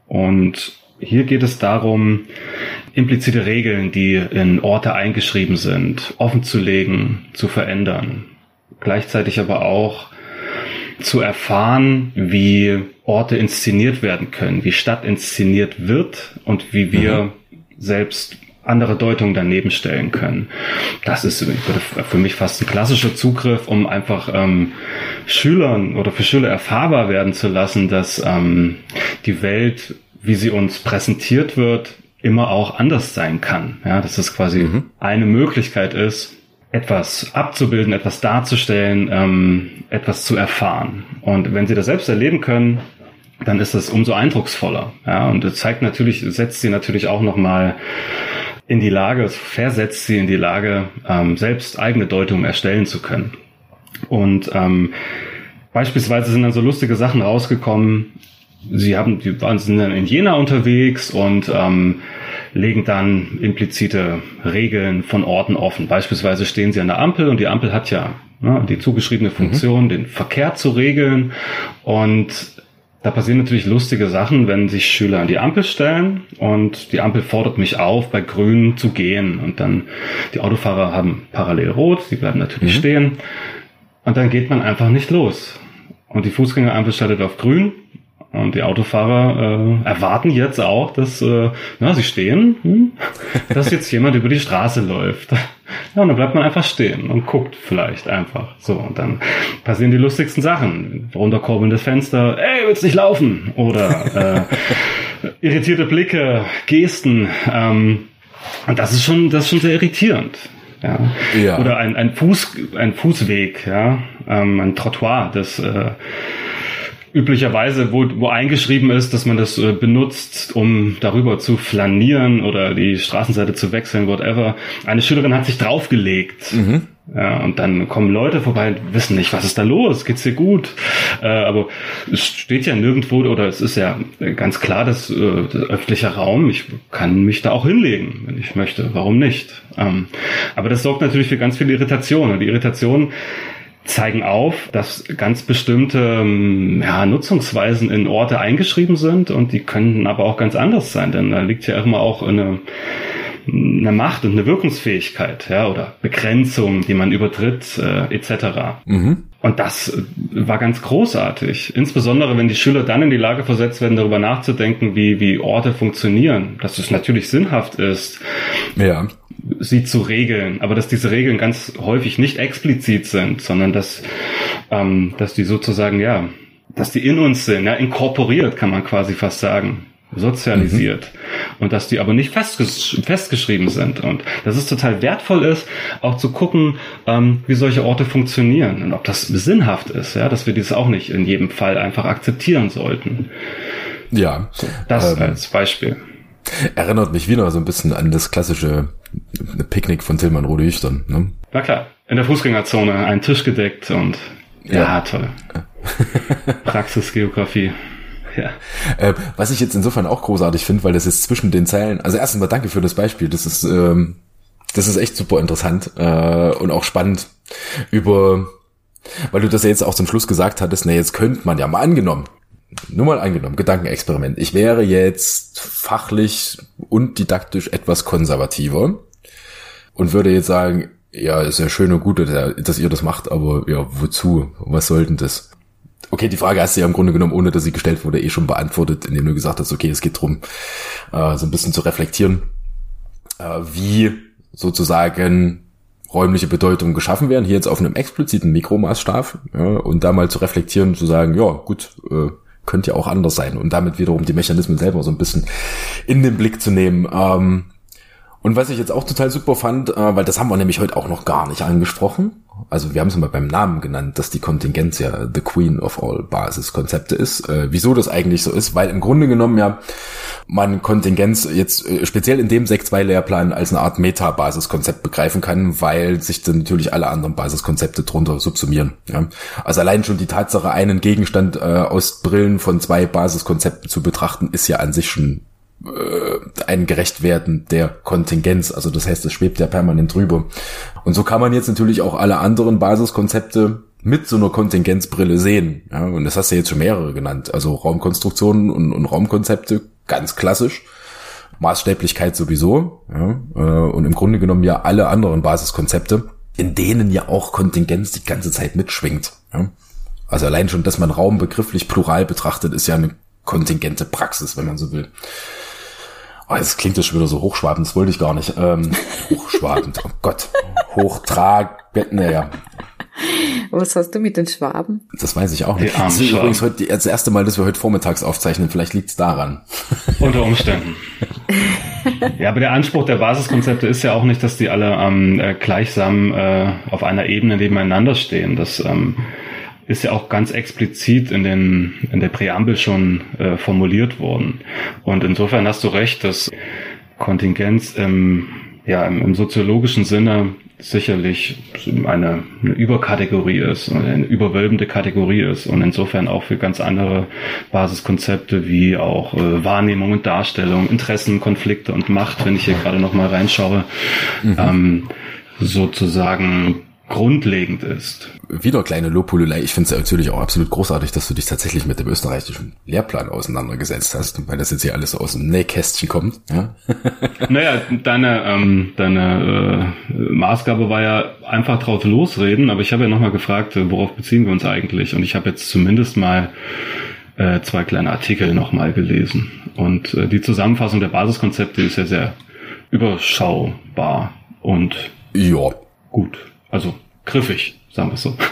Und hier geht es darum, implizite Regeln, die in Orte eingeschrieben sind, offen zu legen, zu verändern. Gleichzeitig aber auch zu erfahren, wie Orte inszeniert werden können, wie Stadt inszeniert wird und wie wir mhm. selbst andere Deutungen daneben stellen können. Das ist für mich fast ein klassischer Zugriff, um einfach ähm, Schülern oder für Schüler erfahrbar werden zu lassen, dass ähm, die Welt, wie sie uns präsentiert wird, immer auch anders sein kann. Ja, dass es quasi mhm. eine Möglichkeit ist, etwas abzubilden, etwas darzustellen, ähm, etwas zu erfahren. Und wenn sie das selbst erleben können, dann ist das umso eindrucksvoller. Ja, und es zeigt natürlich, setzt sie natürlich auch nochmal in die Lage, versetzt sie in die Lage, ähm, selbst eigene Deutungen erstellen zu können. Und ähm, beispielsweise sind dann so lustige Sachen rausgekommen, sie haben, die waren sind dann in Jena unterwegs und ähm, legen dann implizite Regeln von Orten offen. Beispielsweise stehen sie an der Ampel und die Ampel hat ja ne, die zugeschriebene Funktion, mhm. den Verkehr zu regeln und da passieren natürlich lustige Sachen, wenn sich Schüler an die Ampel stellen und die Ampel fordert mich auf, bei Grün zu gehen und dann die Autofahrer haben parallel rot, die bleiben natürlich mhm. stehen und dann geht man einfach nicht los. Und die Fußgängerampel schaltet auf grün und die Autofahrer äh, erwarten jetzt auch, dass äh, na, sie stehen, hm, <laughs> dass jetzt jemand über die Straße läuft. Ja, und dann bleibt man einfach stehen und guckt vielleicht einfach. So, und dann passieren die lustigsten Sachen. Runterkurbelndes Fenster, ey, willst nicht laufen? Oder äh, <laughs> irritierte Blicke, Gesten. Ähm, und das ist schon, das ist schon sehr irritierend. Ja. Ja. Oder ein, ein Fuß, ein Fußweg, ja, ähm, ein Trottoir, das äh, üblicherweise, wo, wo eingeschrieben ist, dass man das äh, benutzt, um darüber zu flanieren oder die Straßenseite zu wechseln, whatever. Eine Schülerin hat sich draufgelegt. Ja, und dann kommen Leute vorbei und wissen nicht, was ist da los, geht's dir gut? Äh, aber es steht ja nirgendwo, oder es ist ja ganz klar, dass äh, das öffentlicher Raum, ich kann mich da auch hinlegen, wenn ich möchte, warum nicht? Ähm, aber das sorgt natürlich für ganz viel Irritation. Und die Irritation zeigen auf, dass ganz bestimmte ähm, ja, Nutzungsweisen in Orte eingeschrieben sind und die können aber auch ganz anders sein, denn da liegt ja immer auch eine, eine Macht und eine Wirkungsfähigkeit, ja, oder Begrenzung, die man übertritt, äh, etc. Und das äh, war ganz großartig. Insbesondere, wenn die Schüler dann in die Lage versetzt werden, darüber nachzudenken, wie, wie Orte funktionieren. Dass es natürlich sinnhaft ist, Ja. Sie zu regeln, aber dass diese Regeln ganz häufig nicht explizit sind, sondern dass, ähm, dass die sozusagen, ja, dass die in uns sind, ja, inkorporiert kann man quasi fast sagen, sozialisiert und dass die aber nicht festges festgeschrieben sind und dass es total wertvoll ist, auch zu gucken, ähm, wie solche Orte funktionieren und ob das sinnhaft ist, ja, dass wir dies auch nicht in jedem Fall einfach akzeptieren sollten. Ja. Das Ähm, als Beispiel. Erinnert mich wieder so ein bisschen an das klassische Picknick von Tillmann Rode Hüchtern. Ne? Na klar, in der Fußgängerzone ein Tisch gedeckt und ja, Ja. toll. <laughs> Praxisgeografie. Ja. Äh, was ich jetzt insofern auch großartig finde, weil das ist zwischen den Zeilen. Also erstens mal danke für das Beispiel. Das ist ähm, das ist echt super interessant äh, und auch spannend über, weil du das ja jetzt auch zum Schluss gesagt hattest. Na jetzt könnte man ja mal angenommen, nur mal angenommen, Gedankenexperiment. Ich wäre jetzt fachlich und didaktisch etwas konservativer und würde jetzt sagen, ja, ist ja schön und gut, dass ihr- das macht, aber ja, wozu? Was soll denn das? Okay, die Frage hast du ja im Grunde genommen, ohne dass sie gestellt wurde, eh schon beantwortet, indem du gesagt hast, okay, es geht drum, äh, so ein bisschen zu reflektieren, äh, wie sozusagen räumliche Bedeutungen geschaffen werden, hier jetzt auf einem expliziten Mikromaßstab, ja, und da mal zu reflektieren, zu sagen, ja, gut, äh, könnte ja auch anders sein und damit wiederum die Mechanismen selber so ein bisschen in den Blick zu nehmen. Ähm, und was ich jetzt auch total super fand, äh, weil das haben wir nämlich heute auch noch gar nicht angesprochen. Also wir haben es mal beim Namen genannt, dass die Kontingenz ja the queen of all Basiskonzepte ist. Äh, wieso das eigentlich so ist, weil im Grunde genommen ja man Kontingenz jetzt äh, speziell in dem Sek 2 Lehrplan als eine Art Meta-Basiskonzept begreifen kann, weil sich dann natürlich alle anderen Basiskonzepte drunter subsumieren. Ja? Also allein schon die Tatsache, einen Gegenstand äh, aus Brillen von zwei Basiskonzepten zu betrachten, ist ja an sich schon ein Gerechtwerden der Kontingenz. Also das heißt, es schwebt ja permanent drüber. Und so kann man jetzt natürlich auch alle anderen Basiskonzepte mit so einer Kontingenzbrille sehen. Ja, und das hast du jetzt schon mehrere genannt. Also Raumkonstruktionen und, und Raumkonzepte, ganz klassisch. Maßstäblichkeit sowieso. Ja, äh, und im Grunde genommen ja alle anderen Basiskonzepte, in denen ja auch Kontingenz die ganze Zeit mitschwingt. Ja. Also allein schon, dass man Raum begrifflich plural betrachtet, ist ja eine kontingente Praxis, wenn man so will. Oh, jetzt klingt das schon wieder so hochschwabend, das wollte ich gar nicht. Ähm, <laughs> hochschwabend, oh Gott. Hochtrag, naja, Was hast du mit den Schwaben? das weiß ich auch nicht. Das ist übrigens heute das erste Mal, dass wir heute vormittags aufzeichnen. Vielleicht liegt's daran. Unter Umständen. <laughs> ja, aber der Anspruch der Basiskonzepte ist ja auch nicht, dass die alle ähm, äh, gleichsam äh, auf einer Ebene nebeneinander stehen. Das ähm, ist ja auch ganz explizit in, den, in der Präambel schon äh, formuliert worden. Und insofern hast du recht, dass Kontingenz im, ja, im, im soziologischen Sinne sicherlich eine, eine Überkategorie ist, eine überwölbende Kategorie ist und insofern auch für ganz andere Basiskonzepte wie auch äh, Wahrnehmung und Darstellung, Interessen, Konflikte und Macht, wenn ich hier gerade noch mal reinschaue, ähm, sozusagen grundlegend ist. Wieder kleine Lobhudelei. Ich finde es natürlich auch absolut großartig, dass du dich tatsächlich mit dem österreichischen Lehrplan auseinandergesetzt hast, weil das jetzt hier alles so aus dem Nähkästchen kommt. Ja? <laughs> <laughs> Naja, deine, ähm, deine äh, Maßgabe war ja einfach drauf losreden, aber ich habe ja nochmal gefragt, äh, worauf beziehen wir uns eigentlich? Und ich habe jetzt zumindest mal äh, zwei kleine Artikel nochmal gelesen. Und äh, die Zusammenfassung der Basiskonzepte ist ja sehr überschaubar und Ja. Gut. Also griffig, sagen wir so. <laughs>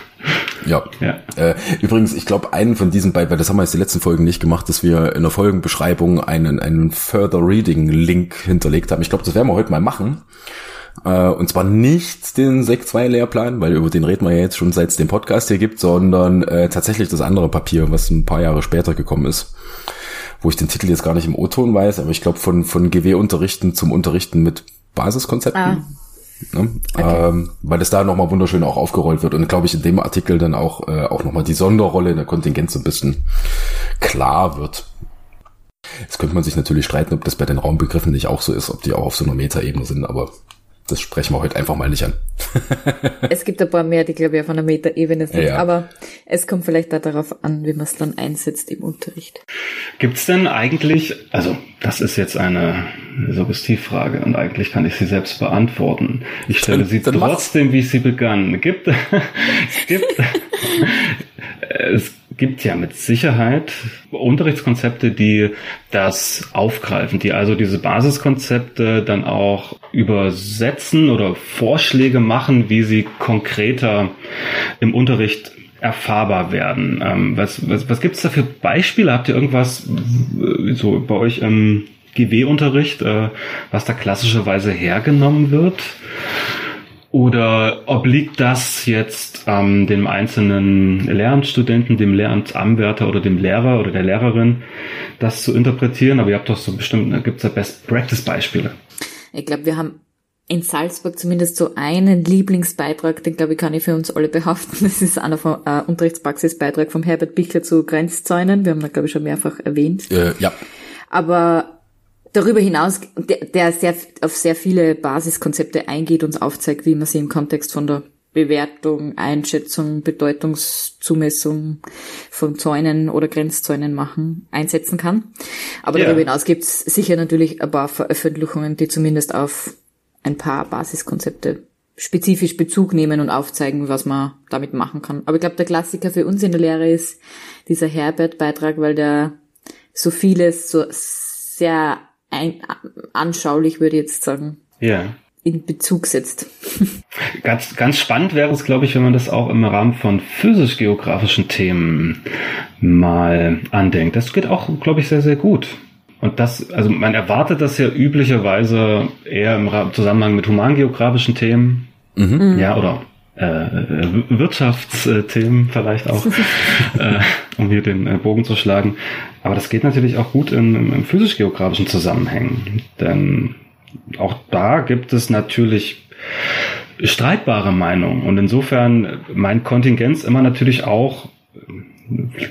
Ja. ja. Äh, übrigens, ich glaube, einen von diesen beiden, weil das haben wir jetzt die letzten Folgen nicht gemacht, dass wir in der Folgenbeschreibung einen, einen Further Reading Link hinterlegt haben. Ich glaube, das werden wir heute mal machen. Äh, und zwar nicht den Sekt 2 Lehrplan, weil über den reden wir ja jetzt schon seit es den Podcast hier gibt, sondern äh, tatsächlich das andere Papier, was ein paar Jahre später gekommen ist. Wo ich den Titel jetzt gar nicht im O-Ton weiß, aber ich glaube von, von GW-Unterrichten zum Unterrichten mit Basiskonzepten. Ah. Ne? Okay. Ähm, weil es da nochmal wunderschön auch aufgerollt wird und glaube ich in dem Artikel dann auch, äh, auch nochmal die Sonderrolle in der Kontingenz so ein bisschen klar wird. Jetzt könnte man sich natürlich streiten, ob das bei den Raumbegriffen nicht auch so ist, ob die auch auf so einer Metaebene sind, aber das sprechen wir heute einfach mal nicht an. <laughs> es gibt ein paar mehr, die glaube ich auf einer Metaebene sind, ja. aber es kommt vielleicht da darauf an, wie man es dann einsetzt im Unterricht. Gibt es denn eigentlich, also das ist jetzt eine Suggestivfrage und eigentlich kann ich sie selbst beantworten. Ich stelle sie dann trotzdem, wie ich sie begann. Gibt, <laughs> es gibt, <laughs> es gibt ja mit Sicherheit Unterrichtskonzepte, die das aufgreifen, die also diese Basiskonzepte dann auch übersetzen oder Vorschläge machen, wie sie konkreter im Unterricht erfahrbar werden. Ähm, was was, was gibt es da für Beispiele? Habt ihr irgendwas äh, so bei euch im GW-Unterricht, äh, was da klassischerweise hergenommen wird? Oder obliegt das jetzt ähm, dem einzelnen Lehramtsstudenten, dem Lehramtsanwärter oder dem Lehrer oder der Lehrerin, das zu interpretieren? Aber ihr habt doch so bestimmt, gibt es da Best-Practice-Beispiele? Ich glaube, wir haben in Salzburg zumindest so einen Lieblingsbeitrag, den glaube ich kann ich für uns alle behaften. Das ist einer vom äh, Unterrichtspraxisbeitrag vom Herbert Bichler zu Grenzzäunen. Wir haben da glaube ich schon mehrfach erwähnt. Äh, ja. Aber darüber hinaus, der, der sehr, auf sehr viele Basiskonzepte eingeht und aufzeigt, wie man sie im Kontext von der Bewertung, Einschätzung, Bedeutungszumessung von Zäunen oder Grenzzäunen machen, einsetzen kann. Aber ja. darüber hinaus gibt es sicher natürlich ein paar Veröffentlichungen, die zumindest auf ein paar Basiskonzepte spezifisch Bezug nehmen und aufzeigen, was man damit machen kann. Aber ich glaube, der Klassiker für uns in der Lehre ist dieser Herbert-Beitrag, weil der so vieles so sehr ein, anschaulich, würde ich jetzt sagen. Ja. In Bezug setzt. <laughs> Ganz, ganz spannend wäre es, glaube ich, wenn man das auch im Rahmen von physisch-geografischen Themen mal andenkt. Das geht auch, glaube ich, sehr, sehr gut. Und das, also man erwartet das ja üblicherweise eher im Zusammenhang mit humangeografischen Themen. Mhm. Ja, oder Wirtschaftsthemen vielleicht auch, <laughs> äh, um hier den äh, Bogen zu schlagen. Aber das geht natürlich auch gut in, in physisch-geografischen Zusammenhängen. Denn auch da gibt es natürlich streitbare Meinungen. Und insofern mein Kontingenz immer natürlich auch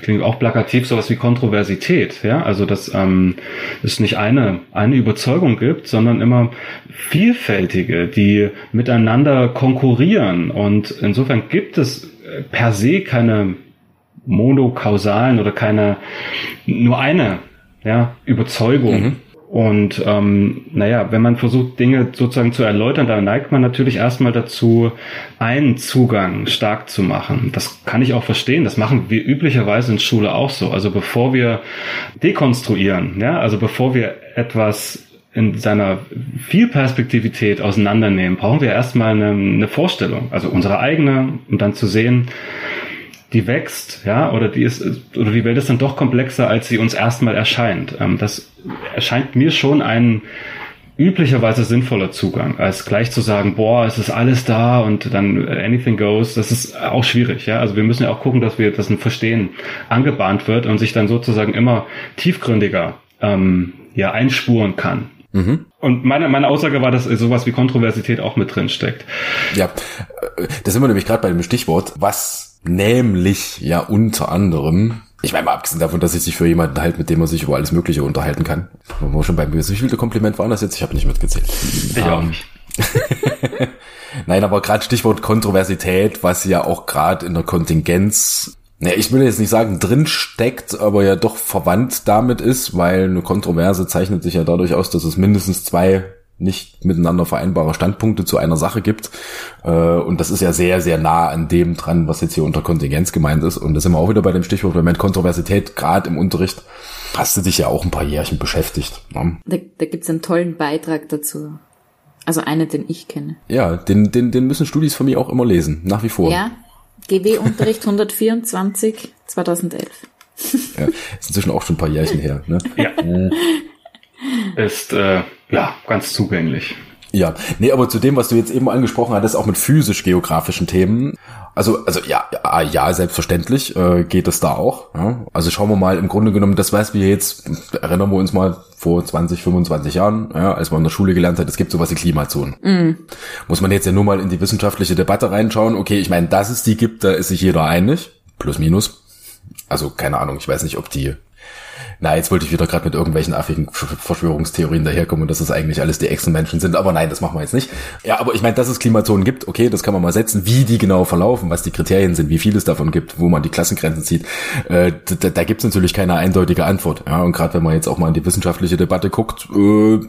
klingt auch plakativ sowas wie Kontroversität, ja, also dass ähm, es nicht eine eine Überzeugung gibt, sondern immer vielfältige, die miteinander konkurrieren und insofern gibt es per se keine monokausalen oder keine nur eine ja, Überzeugung. Mhm. Und ähm, naja, wenn man versucht, Dinge sozusagen zu erläutern, dann neigt man natürlich erstmal dazu, einen Zugang stark zu machen. Das kann ich auch verstehen. Das machen wir üblicherweise in Schule auch so. Also bevor wir dekonstruieren, ja, also bevor wir etwas in seiner Vielperspektivität auseinandernehmen, brauchen wir erstmal eine, eine Vorstellung, also unsere eigene, um dann zu sehen, die wächst, ja, oder die ist, oder die Welt ist dann doch komplexer, als sie uns erstmal erscheint. Ähm, das erscheint mir schon ein üblicherweise sinnvoller Zugang, als gleich zu sagen, boah, es ist alles da und dann anything goes. Das ist auch schwierig, ja. Also wir müssen ja auch gucken, dass wir, dass ein Verstehen angebahnt wird und sich dann sozusagen immer tiefgründiger, ähm, ja, einspuren kann. Mhm. Und meine, meine Aussage war, dass sowas wie Kontroversität auch mit drin steckt. Ja, äh, da sind wir nämlich gerade bei dem Stichwort, was Nämlich ja unter anderem, ich meine mal abgesehen davon, dass ich sich für jemanden halt, mit dem man sich über alles Mögliche unterhalten kann. Wo schon beim Wie viele Kompliment waren das jetzt? Ich habe nicht mitgezählt. Ich um, auch ähm, nicht. <laughs> Nein, aber gerade Stichwort Kontroversität, was ja auch gerade in der Kontingenz, naja, ich will jetzt nicht sagen drin steckt, aber ja doch verwandt damit ist, weil eine Kontroverse zeichnet sich ja dadurch aus, dass es mindestens zwei nicht miteinander vereinbare Standpunkte zu einer Sache gibt. Äh, und das ist ja sehr, sehr nah an dem dran, was jetzt hier unter Kontingenz gemeint ist. Und da sind wir auch wieder bei dem Stichwort Moment Kontroversität, gerade im Unterricht. Hast du dich ja auch ein paar Jährchen beschäftigt. Ne? Da, da gibt's einen tollen Beitrag dazu. Also einen, den ich kenne. Ja, den, den, den müssen Studis von mir auch immer lesen, nach wie vor. Ja, GW-Unterricht 124 2011. Ja, ist inzwischen auch schon ein paar Jährchen her. Ne? Ja. <laughs> Ist äh, ja ganz zugänglich. Ja, nee, aber zu dem, was du jetzt eben angesprochen hattest, auch mit physisch-geografischen Themen. Also, also ja, ja, ja selbstverständlich äh, geht es da auch. Ja? Also schauen wir mal, im Grunde genommen, das was wir jetzt, erinnern wir uns mal vor 20, 25 Jahren, ja, als man in der Schule gelernt hat, es gibt sowas wie Klimazonen. Mm. Muss man jetzt ja nur mal in die wissenschaftliche Debatte reinschauen. Okay, ich meine, dass es die gibt, da ist sich jeder einig. Plus, minus. Also keine Ahnung, ich weiß nicht, ob die na, jetzt wollte ich wieder gerade mit irgendwelchen affigen Verschwörungstheorien daherkommen dass das eigentlich alles die Echsenmenschen sind, aber nein, das machen wir jetzt nicht. Ja, aber ich meine, dass es Klimazonen gibt, okay, das kann man mal setzen. Wie die genau verlaufen, was die Kriterien sind, wie viel es davon gibt, wo man die Klassengrenzen zieht, äh, da, da gibt es natürlich keine eindeutige Antwort. Ja, und gerade wenn man jetzt auch mal in die wissenschaftliche Debatte guckt, äh,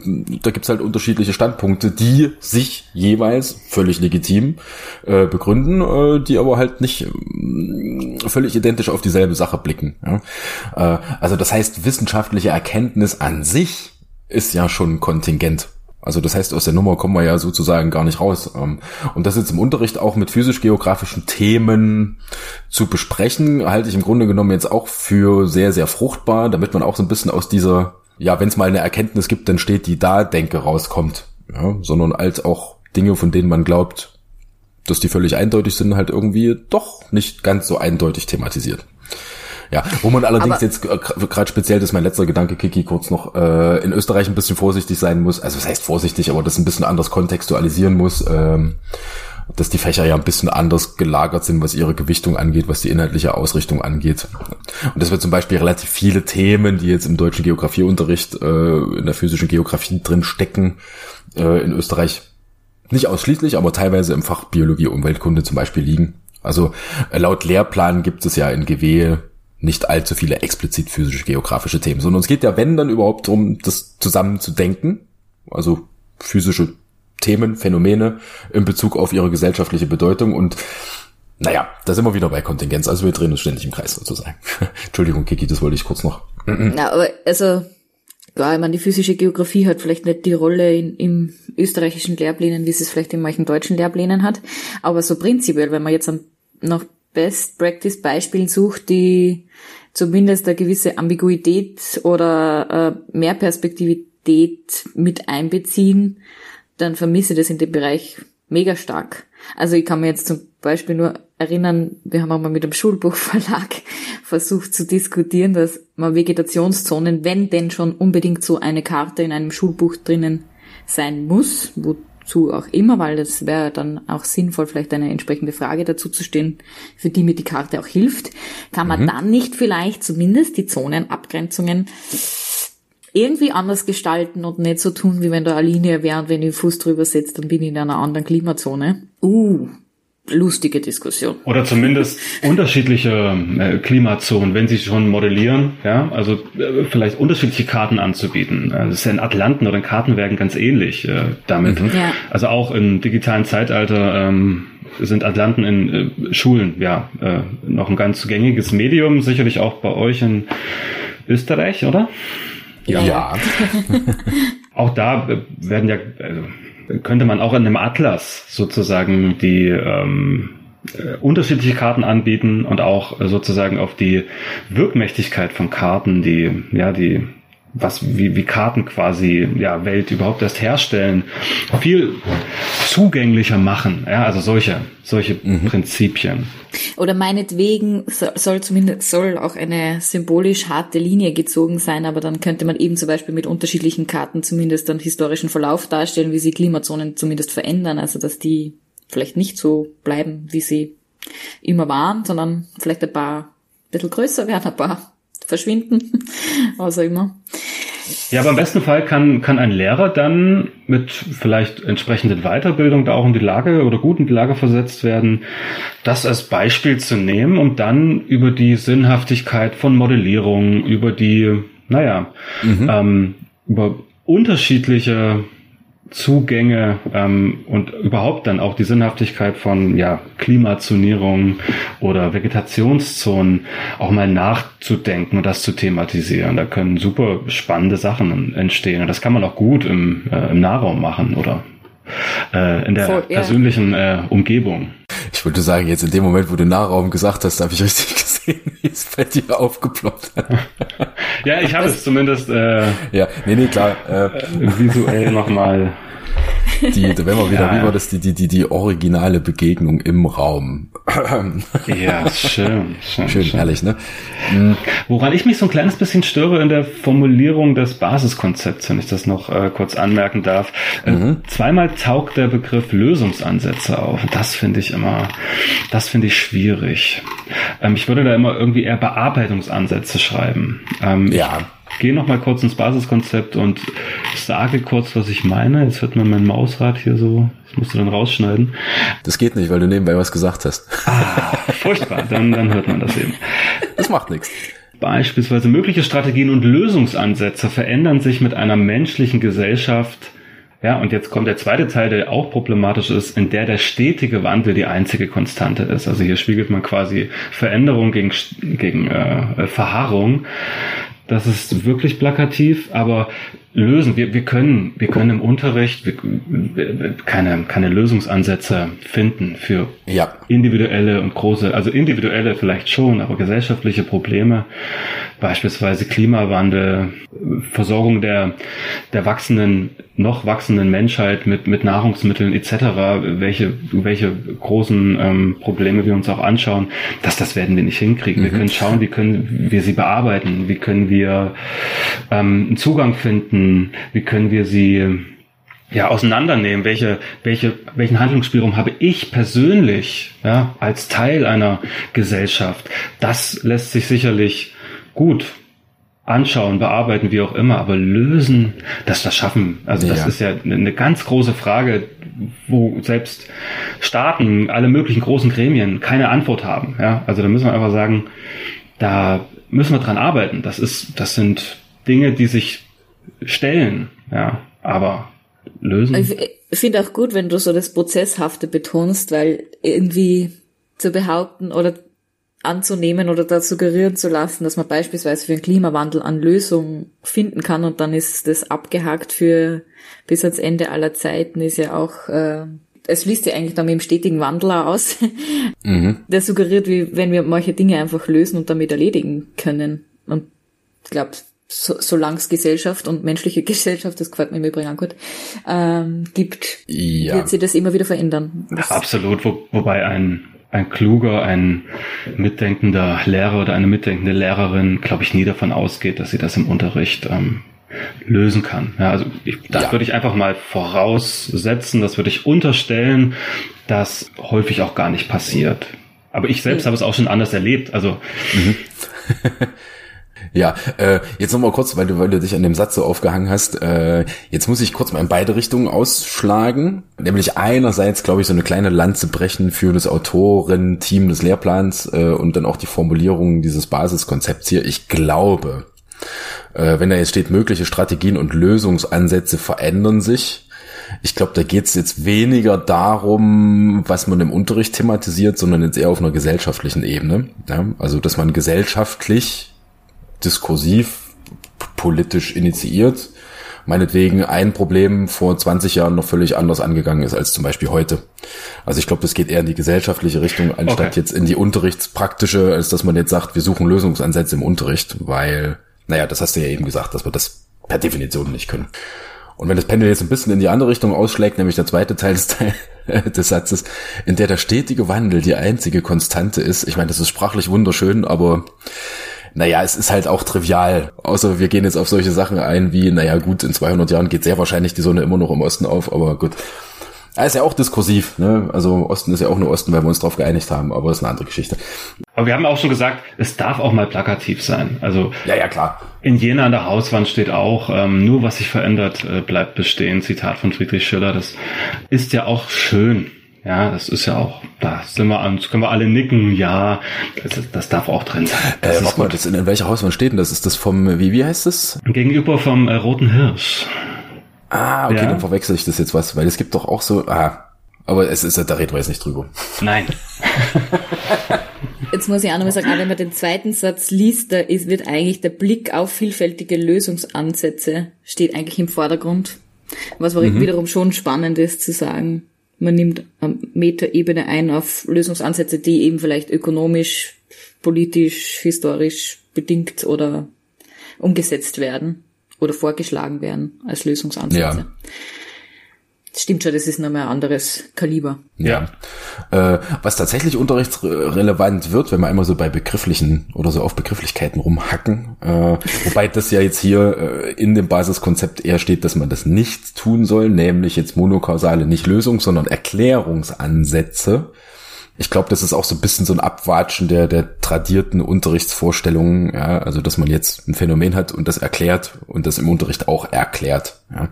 da gibt es halt unterschiedliche Standpunkte, die sich jeweils völlig legitim äh, begründen, äh, die aber halt nicht äh, völlig identisch auf dieselbe Sache blicken. Ja? Äh, also das heißt, wissenschaftliche Erkenntnis an sich ist ja schon Kontingent. Also das heißt, aus der Nummer kommen wir ja sozusagen gar nicht raus. Ähm, und das jetzt im Unterricht auch mit physisch-geografischen Themen zu besprechen, halte ich im Grunde genommen jetzt auch für sehr, sehr fruchtbar, damit man auch so ein bisschen aus dieser, ja, wenn es mal eine Erkenntnis gibt, dann steht die da, denke, rauskommt. Ja, sondern als auch Dinge, von denen man glaubt, dass die völlig eindeutig sind, halt irgendwie doch nicht ganz so eindeutig thematisiert. Ja, wo man allerdings Aber jetzt äh, gerade speziell, das ist mein letzter Gedanke, Kiki, kurz noch, äh, in Österreich ein bisschen vorsichtig sein muss, also das heißt vorsichtig, aber das ein bisschen anders kontextualisieren muss, ähm, dass die Fächer ja ein bisschen anders gelagert sind, was ihre Gewichtung angeht, was die inhaltliche Ausrichtung angeht. Und dass wir zum Beispiel relativ viele Themen, die jetzt im deutschen Geografieunterricht äh, in der physischen Geografie drin stecken, äh, in Österreich nicht ausschließlich, aber teilweise im Fach Biologie, Umweltkunde zum Beispiel liegen. Also äh, laut Lehrplan gibt es ja in GW nicht allzu viele explizit physische geografische Themen, sondern es geht ja, wenn dann überhaupt darum, das zusammen zu denken, also physische Themen, Phänomene in Bezug auf ihre gesellschaftliche Bedeutung und naja, da sind wir wieder bei Kontingenz, also wir drehen uns ständig im Kreis sozusagen. <laughs> Entschuldigung, Kiki, das wollte ich kurz noch. Ja, aber also, klar, ich meine, die physische Geografie hat vielleicht nicht die Rolle in, im österreichischen Lehrplänen, wie sie es vielleicht in manchen deutschen Lehrplänen hat, aber so prinzipiell, wenn man jetzt nach Best Practice Beispielen sucht, die zumindest eine gewisse Ambiguität oder äh, Mehrperspektivität mit einbeziehen, dann vermisse ich das in dem Bereich mega stark. Also ich kann mir jetzt zum Beispiel nur erinnern, wir haben auch mal mit dem Schulbuchverlag <laughs> versucht zu diskutieren, dass man Vegetationszonen, wenn denn schon unbedingt so eine Karte in einem Schulbuch drinnen sein muss, wo zu auch immer, weil das wäre dann auch sinnvoll, vielleicht eine entsprechende Frage dazu zu stellen, für die mir die Karte auch hilft. Kann man mhm. dann nicht vielleicht zumindest die Zonenabgrenzungen irgendwie anders gestalten und nicht so tun, wie wenn da eine Linie wäre und wenn ich Fuß drüber setze, dann bin ich in einer anderen Klimazone. Uh, lustige Diskussion. Oder zumindest unterschiedliche äh, Klimazonen, wenn sie schon modellieren, ja, also äh, vielleicht unterschiedliche Karten anzubieten. Äh, das ist ja in Atlanten oder in Kartenwerken ganz ähnlich äh, damit. Mhm. Ja. Also auch im digitalen Zeitalter ähm, sind Atlanten in äh, Schulen ja äh, noch ein ganz gängiges Medium, sicherlich auch bei euch in Österreich, oder? Ja. ja. <laughs> auch da äh, werden ja also, könnte man auch in einem Atlas sozusagen die ähm, äh, unterschiedliche Karten anbieten und auch äh, sozusagen auf die Wirkmächtigkeit von Karten, die ja die was wie, wie Karten quasi ja Welt überhaupt erst herstellen, viel zugänglicher machen. Ja, also solche solche mhm. Prinzipien. Oder meinetwegen soll zumindest soll auch eine symbolisch harte Linie gezogen sein, aber dann könnte man eben zum Beispiel mit unterschiedlichen Karten zumindest einen historischen Verlauf darstellen, wie sie Klimazonen zumindest verändern, also dass die vielleicht nicht so bleiben, wie sie immer waren, sondern vielleicht ein paar ein bisschen größer werden, ein paar verschwinden, <laughs> was auch immer. Ja, aber im besten Fall kann, kann ein Lehrer dann mit vielleicht entsprechenden Weiterbildung da auch in die Lage oder gut in die Lage versetzt werden, das als Beispiel zu nehmen und dann über die Sinnhaftigkeit von Modellierung, über die, naja, mhm. ähm, über unterschiedliche Zugänge ähm, und überhaupt dann auch die Sinnhaftigkeit von ja, Klimazonierung oder Vegetationszonen auch mal nachzudenken und das zu thematisieren. Da können super spannende Sachen entstehen und das kann man auch gut im, äh, im Nahraum machen oder äh, in der Voll, ja. persönlichen äh, Umgebung. Ich würde sagen, jetzt in dem Moment, wo du Nahraum gesagt hast, habe ich richtig wie es bei dir aufgeploppt hat. Ja, ich habe es zumindest äh, ja, nee, nee, klar. Äh, visuell nochmal. Die, wenn wir wieder, Ja. wie war das, die, die, die, die originale Begegnung im Raum. Ja, schön, schön, Schön, ehrlich, ne? Woran ich mich so ein kleines bisschen störe in der Formulierung des Basiskonzepts, wenn ich das noch äh, kurz anmerken darf. Äh, zweimal taucht der Begriff Lösungsansätze auf. Das finde ich immer, das finde ich schwierig. Ähm, ich würde da immer irgendwie eher Bearbeitungsansätze schreiben. Ähm, Ja. Ich gehe noch mal kurz ins Basiskonzept und sage kurz, was ich meine. Jetzt wird mir mein Mausrad hier so, das musst du dann rausschneiden. Das geht nicht, weil du nebenbei was gesagt hast. Furchtbar, dann, dann hört man das eben. Das macht nichts. Beispielsweise mögliche Strategien und Lösungsansätze verändern sich mit einer menschlichen Gesellschaft. Ja, und jetzt kommt der zweite Teil, der auch problematisch ist, in der der stetige Wandel die einzige Konstante ist. Also hier spiegelt man quasi Veränderung gegen, gegen äh, Verharrung. Das ist wirklich plakativ, aber lösen. Wir, wir können, wir können im Unterricht wir, keine, keine Lösungsansätze finden für Ja. individuelle und große, also individuelle vielleicht schon, aber gesellschaftliche Probleme, beispielsweise Klimawandel, Versorgung der, der wachsenden, noch wachsenden Menschheit mit, mit Nahrungsmitteln etc., welche, welche großen ähm, Probleme wir uns auch anschauen, dass das werden wir nicht hinkriegen. Wir können schauen, wie können wir sie bearbeiten, wie können wir ähm, einen Zugang finden, wie können wir sie ja, auseinandernehmen, welche, welche, welchen Handlungsspielraum habe ich persönlich, ja, als Teil einer Gesellschaft. Das lässt sich sicherlich gut anschauen, bearbeiten, wie auch immer, aber lösen, das, das schaffen. Also das Ja. ist ja eine ganz große Frage, wo selbst Staaten, alle möglichen großen Gremien keine Antwort haben. Ja, also da müssen wir einfach sagen, da müssen wir dran arbeiten. Das ist, das sind Dinge, die sich stellen. Ja, aber lösen. Ich ich finde auch gut, wenn du so das Prozesshafte betonst, weil irgendwie zu behaupten oder anzunehmen oder da suggerieren zu lassen, dass man beispielsweise für den Klimawandel an Lösungen finden kann und dann ist das abgehakt für bis ans Ende aller Zeiten, ist ja auch, äh, es schließt ja eigentlich dann mit dem stetigen Wandel auch aus. <laughs> Der suggeriert, wie wenn wir manche Dinge einfach lösen und damit erledigen können. Und ich glaube, so, solange es Gesellschaft und menschliche <laughs> Gesellschaft, das gefällt mir im Übrigen auch gut, ähm, gibt, Ja. wird sich das immer wieder verändern. Das, Absolut, wo, wobei ein, ein kluger, ein mitdenkender Lehrer oder eine mitdenkende Lehrerin, glaube ich, nie davon ausgeht, dass sie das im Unterricht ähm, lösen kann. Ja, also ich, das Ja. würde ich einfach mal voraussetzen, das würde ich unterstellen, dass häufig auch gar nicht passiert. Aber ich selbst Mhm. habe es auch schon anders erlebt. Also <laughs> Ja, äh, jetzt nochmal kurz, weil du, weil du dich an dem Satz so aufgehangen hast. Äh, jetzt muss ich kurz mal in beide Richtungen ausschlagen. Nämlich einerseits, glaube ich, so eine kleine Lanze brechen für das Autorenteam des Lehrplans äh, und dann auch die Formulierung dieses Basiskonzepts hier. Ich glaube, äh, wenn da jetzt steht, mögliche Strategien und Lösungsansätze verändern sich. Ich glaube, da geht es jetzt weniger darum, was man im Unterricht thematisiert, sondern jetzt eher auf einer gesellschaftlichen Ebene. Ja? Also, dass man gesellschaftlich diskursiv, politisch initiiert, meinetwegen ein Problem vor 20 Jahren noch völlig anders angegangen ist als zum Beispiel heute. Also ich glaube, das geht eher in die gesellschaftliche Richtung, anstatt Okay. jetzt in die unterrichtspraktische, als dass man jetzt sagt, wir suchen Lösungsansätze im Unterricht, weil, naja, das hast du ja eben gesagt, dass wir das per Definition nicht können. Und wenn das Pendel jetzt ein bisschen in die andere Richtung ausschlägt, nämlich der zweite Teil des, Teil <laughs> des Satzes, in der der stetige Wandel die einzige Konstante ist, ich meine, das ist sprachlich wunderschön, aber naja, es ist halt auch trivial. Außer wir gehen jetzt auf solche Sachen ein wie, naja gut, in 200 Jahren geht sehr wahrscheinlich die Sonne immer noch im Osten auf, aber gut. Er ist ja auch diskursiv, ne? Also Osten ist ja auch nur Osten, weil wir uns darauf geeinigt haben, aber das ist eine andere Geschichte. Aber wir haben auch schon gesagt, es darf auch mal plakativ sein. Also Ja, ja, klar. in Jena an der Hauswand steht auch, ähm, nur was sich verändert, äh, bleibt bestehen. Zitat von Friedrich Schiller. Das ist ja auch schön. Ja, das ist ja auch, da sind wir an, können wir alle nicken, ja, das, das darf auch drin sein. Das Äh, ist mal, das in, in welcher Hauswand steht denn das? Ist das vom, wie, wie heißt das? Gegenüber vom äh, Roten Hirsch. Ah, okay, Ja. dann verwechsel ich das jetzt was, weil es gibt doch auch so, ah, aber es ist, da reden wir jetzt nicht drüber. Nein. Jetzt muss ich auch noch mal sagen, wenn man den zweiten Satz liest, da ist, wird eigentlich der Blick auf vielfältige Lösungsansätze steht eigentlich im Vordergrund. Was mhm. wiederum schon spannend ist zu sagen, man nimmt Metaebene ein auf Lösungsansätze, die eben vielleicht ökonomisch, politisch, historisch bedingt oder umgesetzt werden oder vorgeschlagen werden als Lösungsansätze. Ja. Stimmt schon, das ist nochmal ein anderes Kaliber. Ja. Äh, was tatsächlich unterrichtsrelevant wird, wenn wir einmal so bei begrifflichen oder so auf Begrifflichkeiten rumhacken, äh, <laughs> wobei das ja jetzt hier äh, in dem Basiskonzept eher steht, dass man das nicht tun soll, nämlich jetzt monokausale, nicht Lösung, sondern Erklärungsansätze. Ich glaube, das ist auch so ein bisschen so ein Abwatschen der, der tradierten Unterrichtsvorstellungen, ja, also dass man jetzt ein Phänomen hat und das erklärt und das im Unterricht auch erklärt. Ja.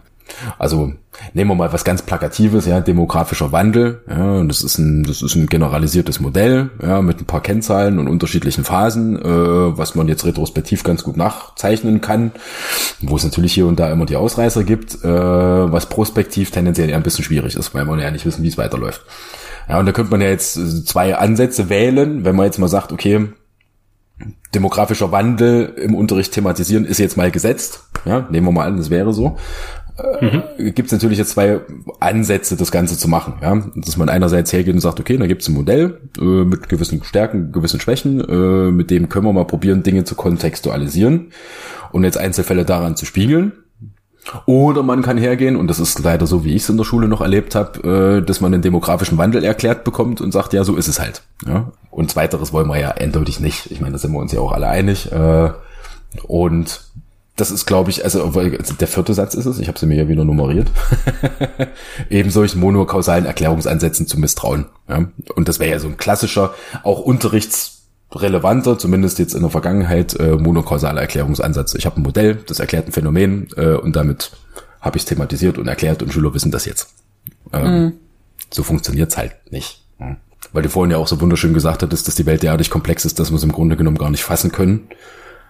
Also nehmen wir mal was ganz Plakatives, ja, demografischer Wandel. Ja, das ist ein, das ist ein generalisiertes Modell, ja, mit ein paar Kennzahlen und unterschiedlichen Phasen, äh, was man jetzt retrospektiv ganz gut nachzeichnen kann, wo es natürlich hier und da immer die Ausreißer gibt, äh, was prospektiv tendenziell eher ein bisschen schwierig ist, weil man ja nicht wissen, wie es weiterläuft. Ja, und da könnte man ja jetzt zwei Ansätze wählen, wenn man jetzt mal sagt, okay, demografischer Wandel im Unterricht thematisieren ist jetzt mal gesetzt. Ja, nehmen wir mal an, das wäre so mhm. gibt es natürlich jetzt zwei Ansätze, das Ganze zu machen. Ja? Dass man einerseits hergeht und sagt, okay, da gibt es ein Modell äh, mit gewissen Stärken, gewissen Schwächen, äh, mit dem können wir mal probieren, Dinge zu kontextualisieren und jetzt Einzelfälle daran zu spiegeln. Oder man kann hergehen, und das ist leider so, wie ich es in der Schule noch erlebt habe, äh, dass man den demografischen Wandel erklärt bekommt und sagt, ja, so ist es halt. Ja? Und zweiteres wollen wir ja eindeutig nicht. Ich meine, da sind wir uns ja auch alle einig. Äh, und das ist, glaube ich, also der vierte Satz ist es, ich habe sie mir ja wieder nummeriert, <laughs> eben solchen monokausalen Erklärungsansätzen zu misstrauen. Ja? Und das wäre ja so ein klassischer, auch unterrichtsrelevanter, zumindest jetzt in der Vergangenheit, äh, monokausaler Erklärungsansatz. Ich habe ein Modell, das erklärt ein Phänomen äh, und damit habe ich es thematisiert und erklärt und Schüler wissen das jetzt. Ähm, mhm. So funktioniert's halt nicht. Weil du vorhin ja auch so wunderschön gesagt hattest, dass die Welt derartig komplex ist, dass wir es im Grunde genommen gar nicht fassen können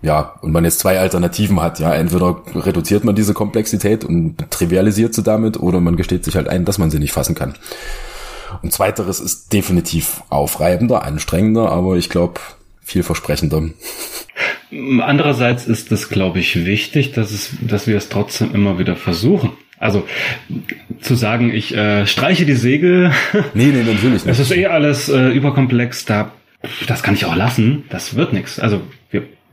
ja, und man jetzt zwei Alternativen hat, ja, entweder reduziert man diese Komplexität und trivialisiert sie damit oder man gesteht sich halt ein, dass man sie nicht fassen kann. Und zweiteres ist definitiv aufreibender, anstrengender, aber ich glaube vielversprechender. Andererseits ist es, glaube ich, wichtig, dass es, dass wir es trotzdem immer wieder versuchen. Also zu sagen, ich äh, streiche die Segel. <laughs> Nee, nee, natürlich nicht. Es ist eh alles äh, überkomplex, da das kann ich auch lassen. Das wird nichts. Also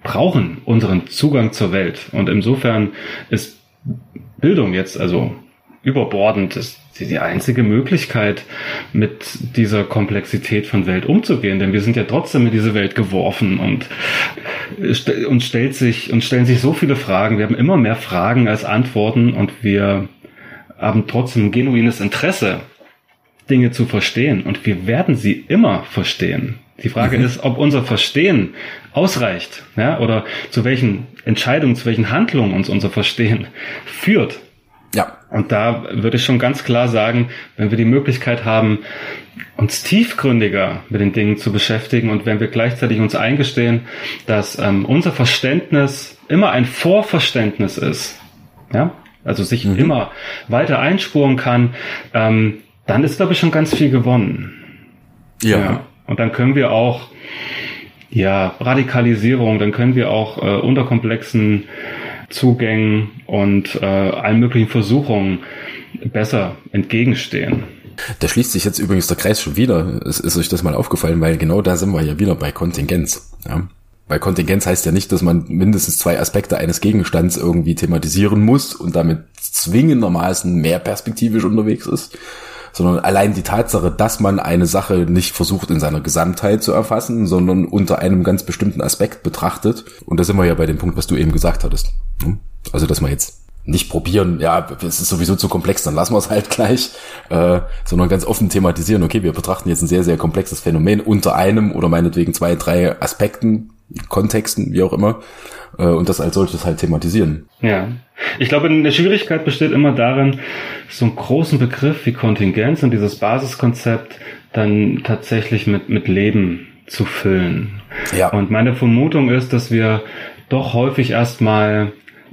brauchen unseren Zugang zur Welt. Und insofern ist Bildung jetzt also überbordend, ist die einzige Möglichkeit, mit dieser Komplexität von Welt umzugehen. Denn wir sind ja trotzdem in diese Welt geworfen und uns stellt sich, uns stellen sich so viele Fragen. Wir haben immer mehr Fragen als Antworten und wir haben trotzdem ein genuines Interesse, Dinge zu verstehen. Und wir werden sie immer verstehen. Die Frage mhm. ist, ob unser Verstehen ausreicht, ja, oder zu welchen Entscheidungen, zu welchen Handlungen uns unser Verstehen führt. Ja. Und da würde ich schon ganz klar sagen, wenn wir die Möglichkeit haben, uns tiefgründiger mit den Dingen zu beschäftigen und wenn wir gleichzeitig uns eingestehen, dass ähm, unser Verständnis immer ein Vorverständnis ist, ja, also sich mhm. immer weiter einspuren kann, ähm, dann ist, glaube ich, schon ganz viel gewonnen. ja. ja. Und dann können wir auch ja, Radikalisierung, dann können wir auch äh, unterkomplexen Zugängen und äh, allen möglichen Versuchungen besser entgegenstehen. Da schließt sich jetzt übrigens der Kreis schon wieder. Es ist euch das mal aufgefallen, weil genau da sind wir ja wieder bei Kontingenz. Ja? Weil Kontingenz heißt ja nicht, dass man mindestens zwei Aspekte eines Gegenstands irgendwie thematisieren muss und damit zwingendermaßen mehr perspektivisch unterwegs ist, sondern allein die Tatsache, dass man eine Sache nicht versucht in seiner Gesamtheit zu erfassen, sondern unter einem ganz bestimmten Aspekt betrachtet. Und da sind wir ja bei dem Punkt, was du eben gesagt hattest. Hm? Also, dass man jetzt nicht probieren, ja, es ist sowieso zu komplex, dann lassen wir es halt gleich, äh, sondern ganz offen thematisieren, okay, wir betrachten jetzt ein sehr, sehr komplexes Phänomen unter einem oder meinetwegen zwei, drei Aspekten, Kontexten, wie auch immer, äh, und das als solches halt thematisieren. Ja. Ich glaube, eine Schwierigkeit besteht immer darin, so einen großen Begriff wie Kontingenz und dieses Basiskonzept dann tatsächlich mit, mit Leben zu füllen. Ja. Und meine Vermutung ist, dass wir doch häufig erstmal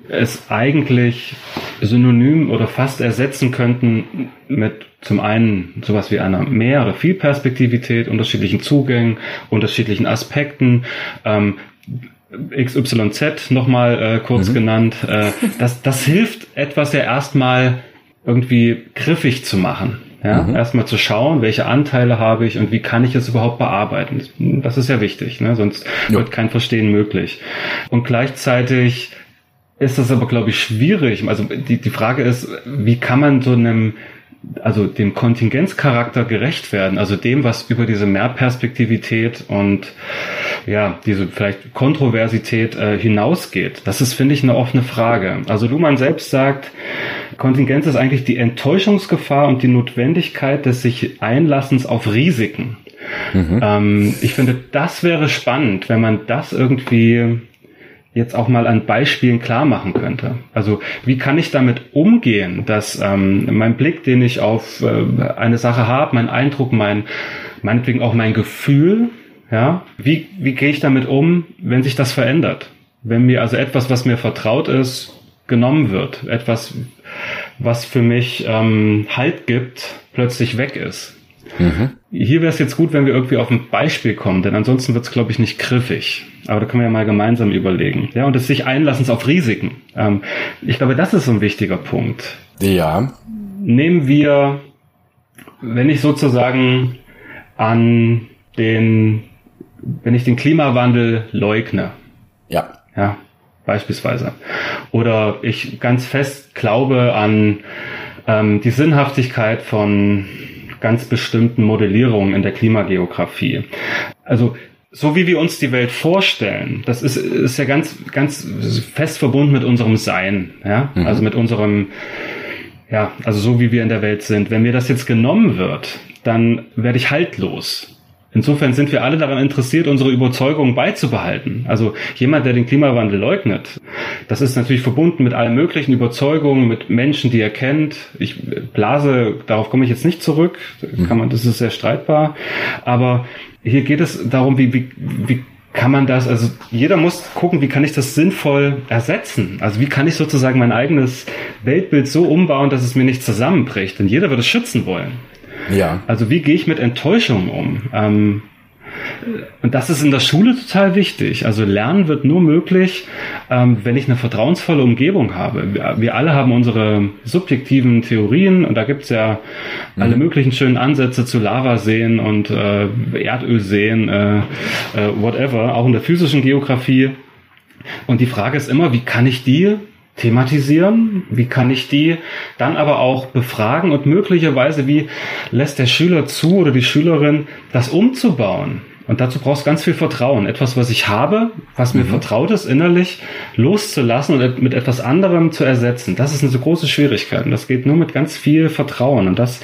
es eigentlich synonym oder fast ersetzen könnten mit zum einen sowas wie einer Mehr- oder Vielperspektivität, unterschiedlichen Zugängen, unterschiedlichen Aspekten, ähm, XYZ nochmal äh, kurz mhm. genannt. Äh, das, das hilft etwas ja erstmal irgendwie griffig zu machen. Ja, mhm. erstmal zu schauen, welche Anteile habe ich und wie kann ich es überhaupt bearbeiten. Das ist ja wichtig, ne? sonst ja. wird kein Verstehen möglich. Und gleichzeitig ist das aber, glaube ich, schwierig. Also die, die Frage ist, wie kann man so einem also dem Kontingenzcharakter gerecht werden, also dem, was über diese Mehrperspektivität und ja, diese vielleicht Kontroversität äh, hinausgeht. Das ist, finde ich, eine offene Frage. Also Luhmann selbst sagt, Kontingenz ist eigentlich die Enttäuschungsgefahr und die Notwendigkeit des sich Einlassens auf Risiken. Mhm. Ähm, ich finde, das wäre spannend, wenn man das irgendwie jetzt auch mal an Beispielen klar machen könnte. Also wie kann ich damit umgehen, dass ähm, mein Blick, den ich auf äh, eine Sache habe, mein Eindruck, mein meinetwegen auch mein Gefühl, ja, wie, wie gehe ich damit um, wenn sich das verändert? Wenn mir also etwas, was mir vertraut ist, genommen wird, etwas, was für mich ähm, Halt gibt, plötzlich weg ist. Mhm. Hier wäre es jetzt gut, wenn wir irgendwie auf ein Beispiel kommen, denn ansonsten wird es, glaube ich, nicht griffig. Aber da können wir ja mal gemeinsam überlegen. Ja, und es sich einlassen auf Risiken. Ähm, ich glaube, das ist so ein wichtiger Punkt. Ja. Nehmen wir, wenn ich sozusagen an den, wenn ich den Klimawandel leugne. Ja. Ja, beispielsweise. Oder ich ganz fest glaube an ähm, die Sinnhaftigkeit von ganz bestimmten Modellierungen in der Klimageografie. Also so wie wir uns die Welt vorstellen, das ist, ist ja ganz, ganz fest verbunden mit unserem Sein, ja, mhm. also mit unserem, ja, also so wie wir in der Welt sind. Wenn mir das jetzt genommen wird, dann werde ich haltlos. Insofern sind wir alle daran interessiert, unsere Überzeugungen beizubehalten. Also jemand, der den Klimawandel leugnet, das ist natürlich verbunden mit allen möglichen Überzeugungen, mit Menschen, die er kennt. Ich blase, darauf komme ich jetzt nicht zurück, kann man, das ist sehr streitbar. Aber hier geht es darum, wie, wie, wie kann man das, also jeder muss gucken, wie kann ich das sinnvoll ersetzen? Also wie kann ich sozusagen mein eigenes Weltbild so umbauen, dass es mir nicht zusammenbricht? Denn jeder wird es schützen wollen. Ja. Also wie gehe ich mit Enttäuschung um? Ähm, und das ist in der Schule total wichtig. Also Lernen wird nur möglich, ähm, wenn ich eine vertrauensvolle Umgebung habe. Wir, wir alle haben unsere subjektiven Theorien und da gibt's ja mhm. alle möglichen schönen Ansätze zu Lavaseen und äh, Erdölseen, äh, äh, whatever, auch in der physischen Geografie. Und die Frage ist immer, wie kann ich die thematisieren? Wie kann ich die dann aber auch befragen und möglicherweise, wie lässt der Schüler zu oder die Schülerin, das umzubauen? Und dazu brauchst ganz viel Vertrauen. Etwas, was ich habe, was mir mhm. vertraut ist, innerlich loszulassen und mit etwas anderem zu ersetzen. Das ist eine so große Schwierigkeit. Und das geht nur mit ganz viel Vertrauen. Und das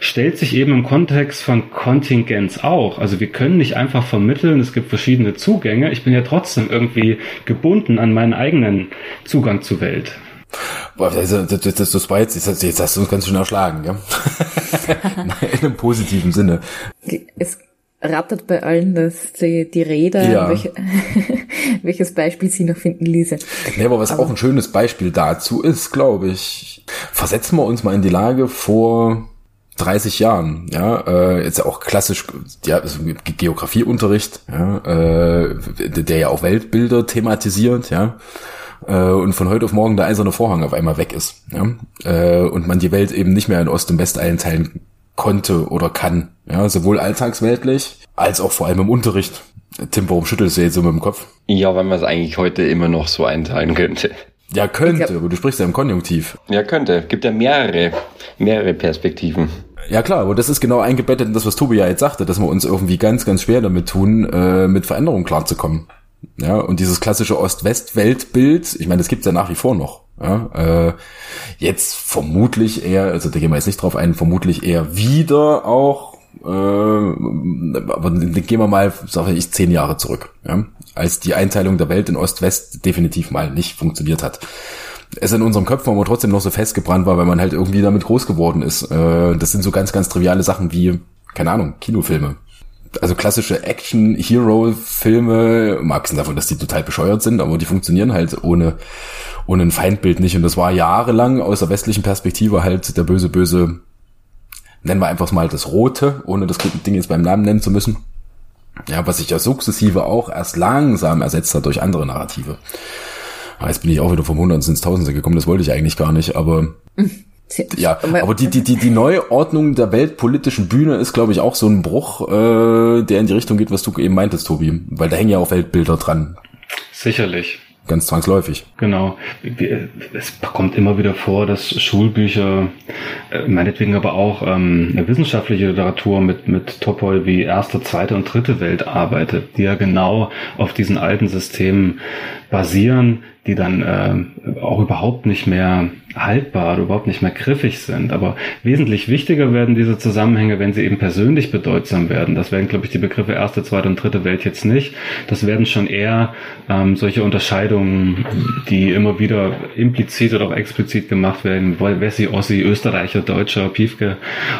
stellt sich eben im Kontext von Kontingenz auch. Also wir können nicht einfach vermitteln, es gibt verschiedene Zugänge. Ich bin ja trotzdem irgendwie gebunden an meinen eigenen Zugang zur Welt. Boah, das, das, das, das war jetzt, jetzt hast du uns ganz schön erschlagen, ja? In einem positiven Sinne. Es rattert bei allen dass die, die Räder, ja. welche, <laughs> welches Beispiel sie noch finden ließe. Nee, aber was aber auch ein schönes Beispiel dazu ist, glaube ich, versetzen wir uns mal in die Lage vor 30 Jahren, ja, äh, jetzt auch klassisch, ja, also Geografieunterricht, ja, äh, der ja auch Weltbilder thematisiert, ja, äh, und von heute auf morgen der eiserne Vorhang auf einmal weg ist, ja, äh, und man die Welt eben nicht mehr in Ost und West einteilen konnte oder kann. Ja, sowohl alltagsweltlich als auch vor allem im Unterricht. Tim, warum schüttelst du jetzt so mit dem Kopf? Ja, weil man es eigentlich heute immer noch so einteilen könnte. Ja, könnte, aber du sprichst ja im Konjunktiv. Ja, könnte. Gibt ja mehrere, mehrere Perspektiven. Ja klar, aber das ist genau eingebettet in das, was Tobi ja jetzt sagte, dass wir uns irgendwie ganz, ganz schwer damit tun, äh, mit Veränderungen klarzukommen. Ja, und dieses klassische Ost-West-Weltbild, ich meine, das gibt's ja nach wie vor noch. Ja, äh, jetzt vermutlich eher, also da gehen wir jetzt nicht drauf ein, vermutlich eher wieder auch, äh, aber gehen wir mal, sage ich, zehn Jahre zurück, ja, als die Einteilung der Welt in Ost-West definitiv mal nicht funktioniert hat. Es in unserem Köpfen aber trotzdem noch so festgebrannt war, weil man halt irgendwie damit groß geworden ist. Äh, das sind so ganz, ganz triviale Sachen wie, keine Ahnung, Kinofilme also klassische Action-Hero-Filme, mal davon, dass die total bescheuert sind, aber die funktionieren halt ohne, ohne ein Feindbild nicht. Und das war jahrelang aus der westlichen Perspektive halt der böse, böse, nennen wir einfach mal das Rote, ohne das Ding jetzt beim Namen nennen zu müssen. Ja, was sich ja sukzessive auch erst langsam ersetzt hat durch andere Narrative. Ah, jetzt bin ich auch wieder vom Hundertsten ins Tausendste gekommen, das wollte ich eigentlich gar nicht, aber Ja, aber die, die, die, die Neuordnung der weltpolitischen Bühne ist, glaube ich, auch so ein Bruch, äh, der in die Richtung geht, was du eben meintest, Tobi. Weil da hängen ja auch Weltbilder dran. Sicherlich ganz zwangsläufig. Genau. Es kommt immer wieder vor, dass Schulbücher, äh, meinetwegen aber auch ähm, wissenschaftliche Literatur mit, mit Topoi wie erste, zweite und dritte Welt arbeitet, die ja genau auf diesen alten Systemen basieren, die dann äh, auch überhaupt nicht mehr haltbar oder überhaupt nicht mehr griffig sind. Aber wesentlich wichtiger werden diese Zusammenhänge, wenn sie eben persönlich bedeutsam werden. Das werden, glaube ich, die Begriffe erste, zweite und dritte Welt jetzt nicht. Das werden schon eher ähm, solche Unterscheidungen, die immer wieder implizit oder auch explizit gemacht werden. Wessi, Ossi, Österreicher, Deutscher, Piefke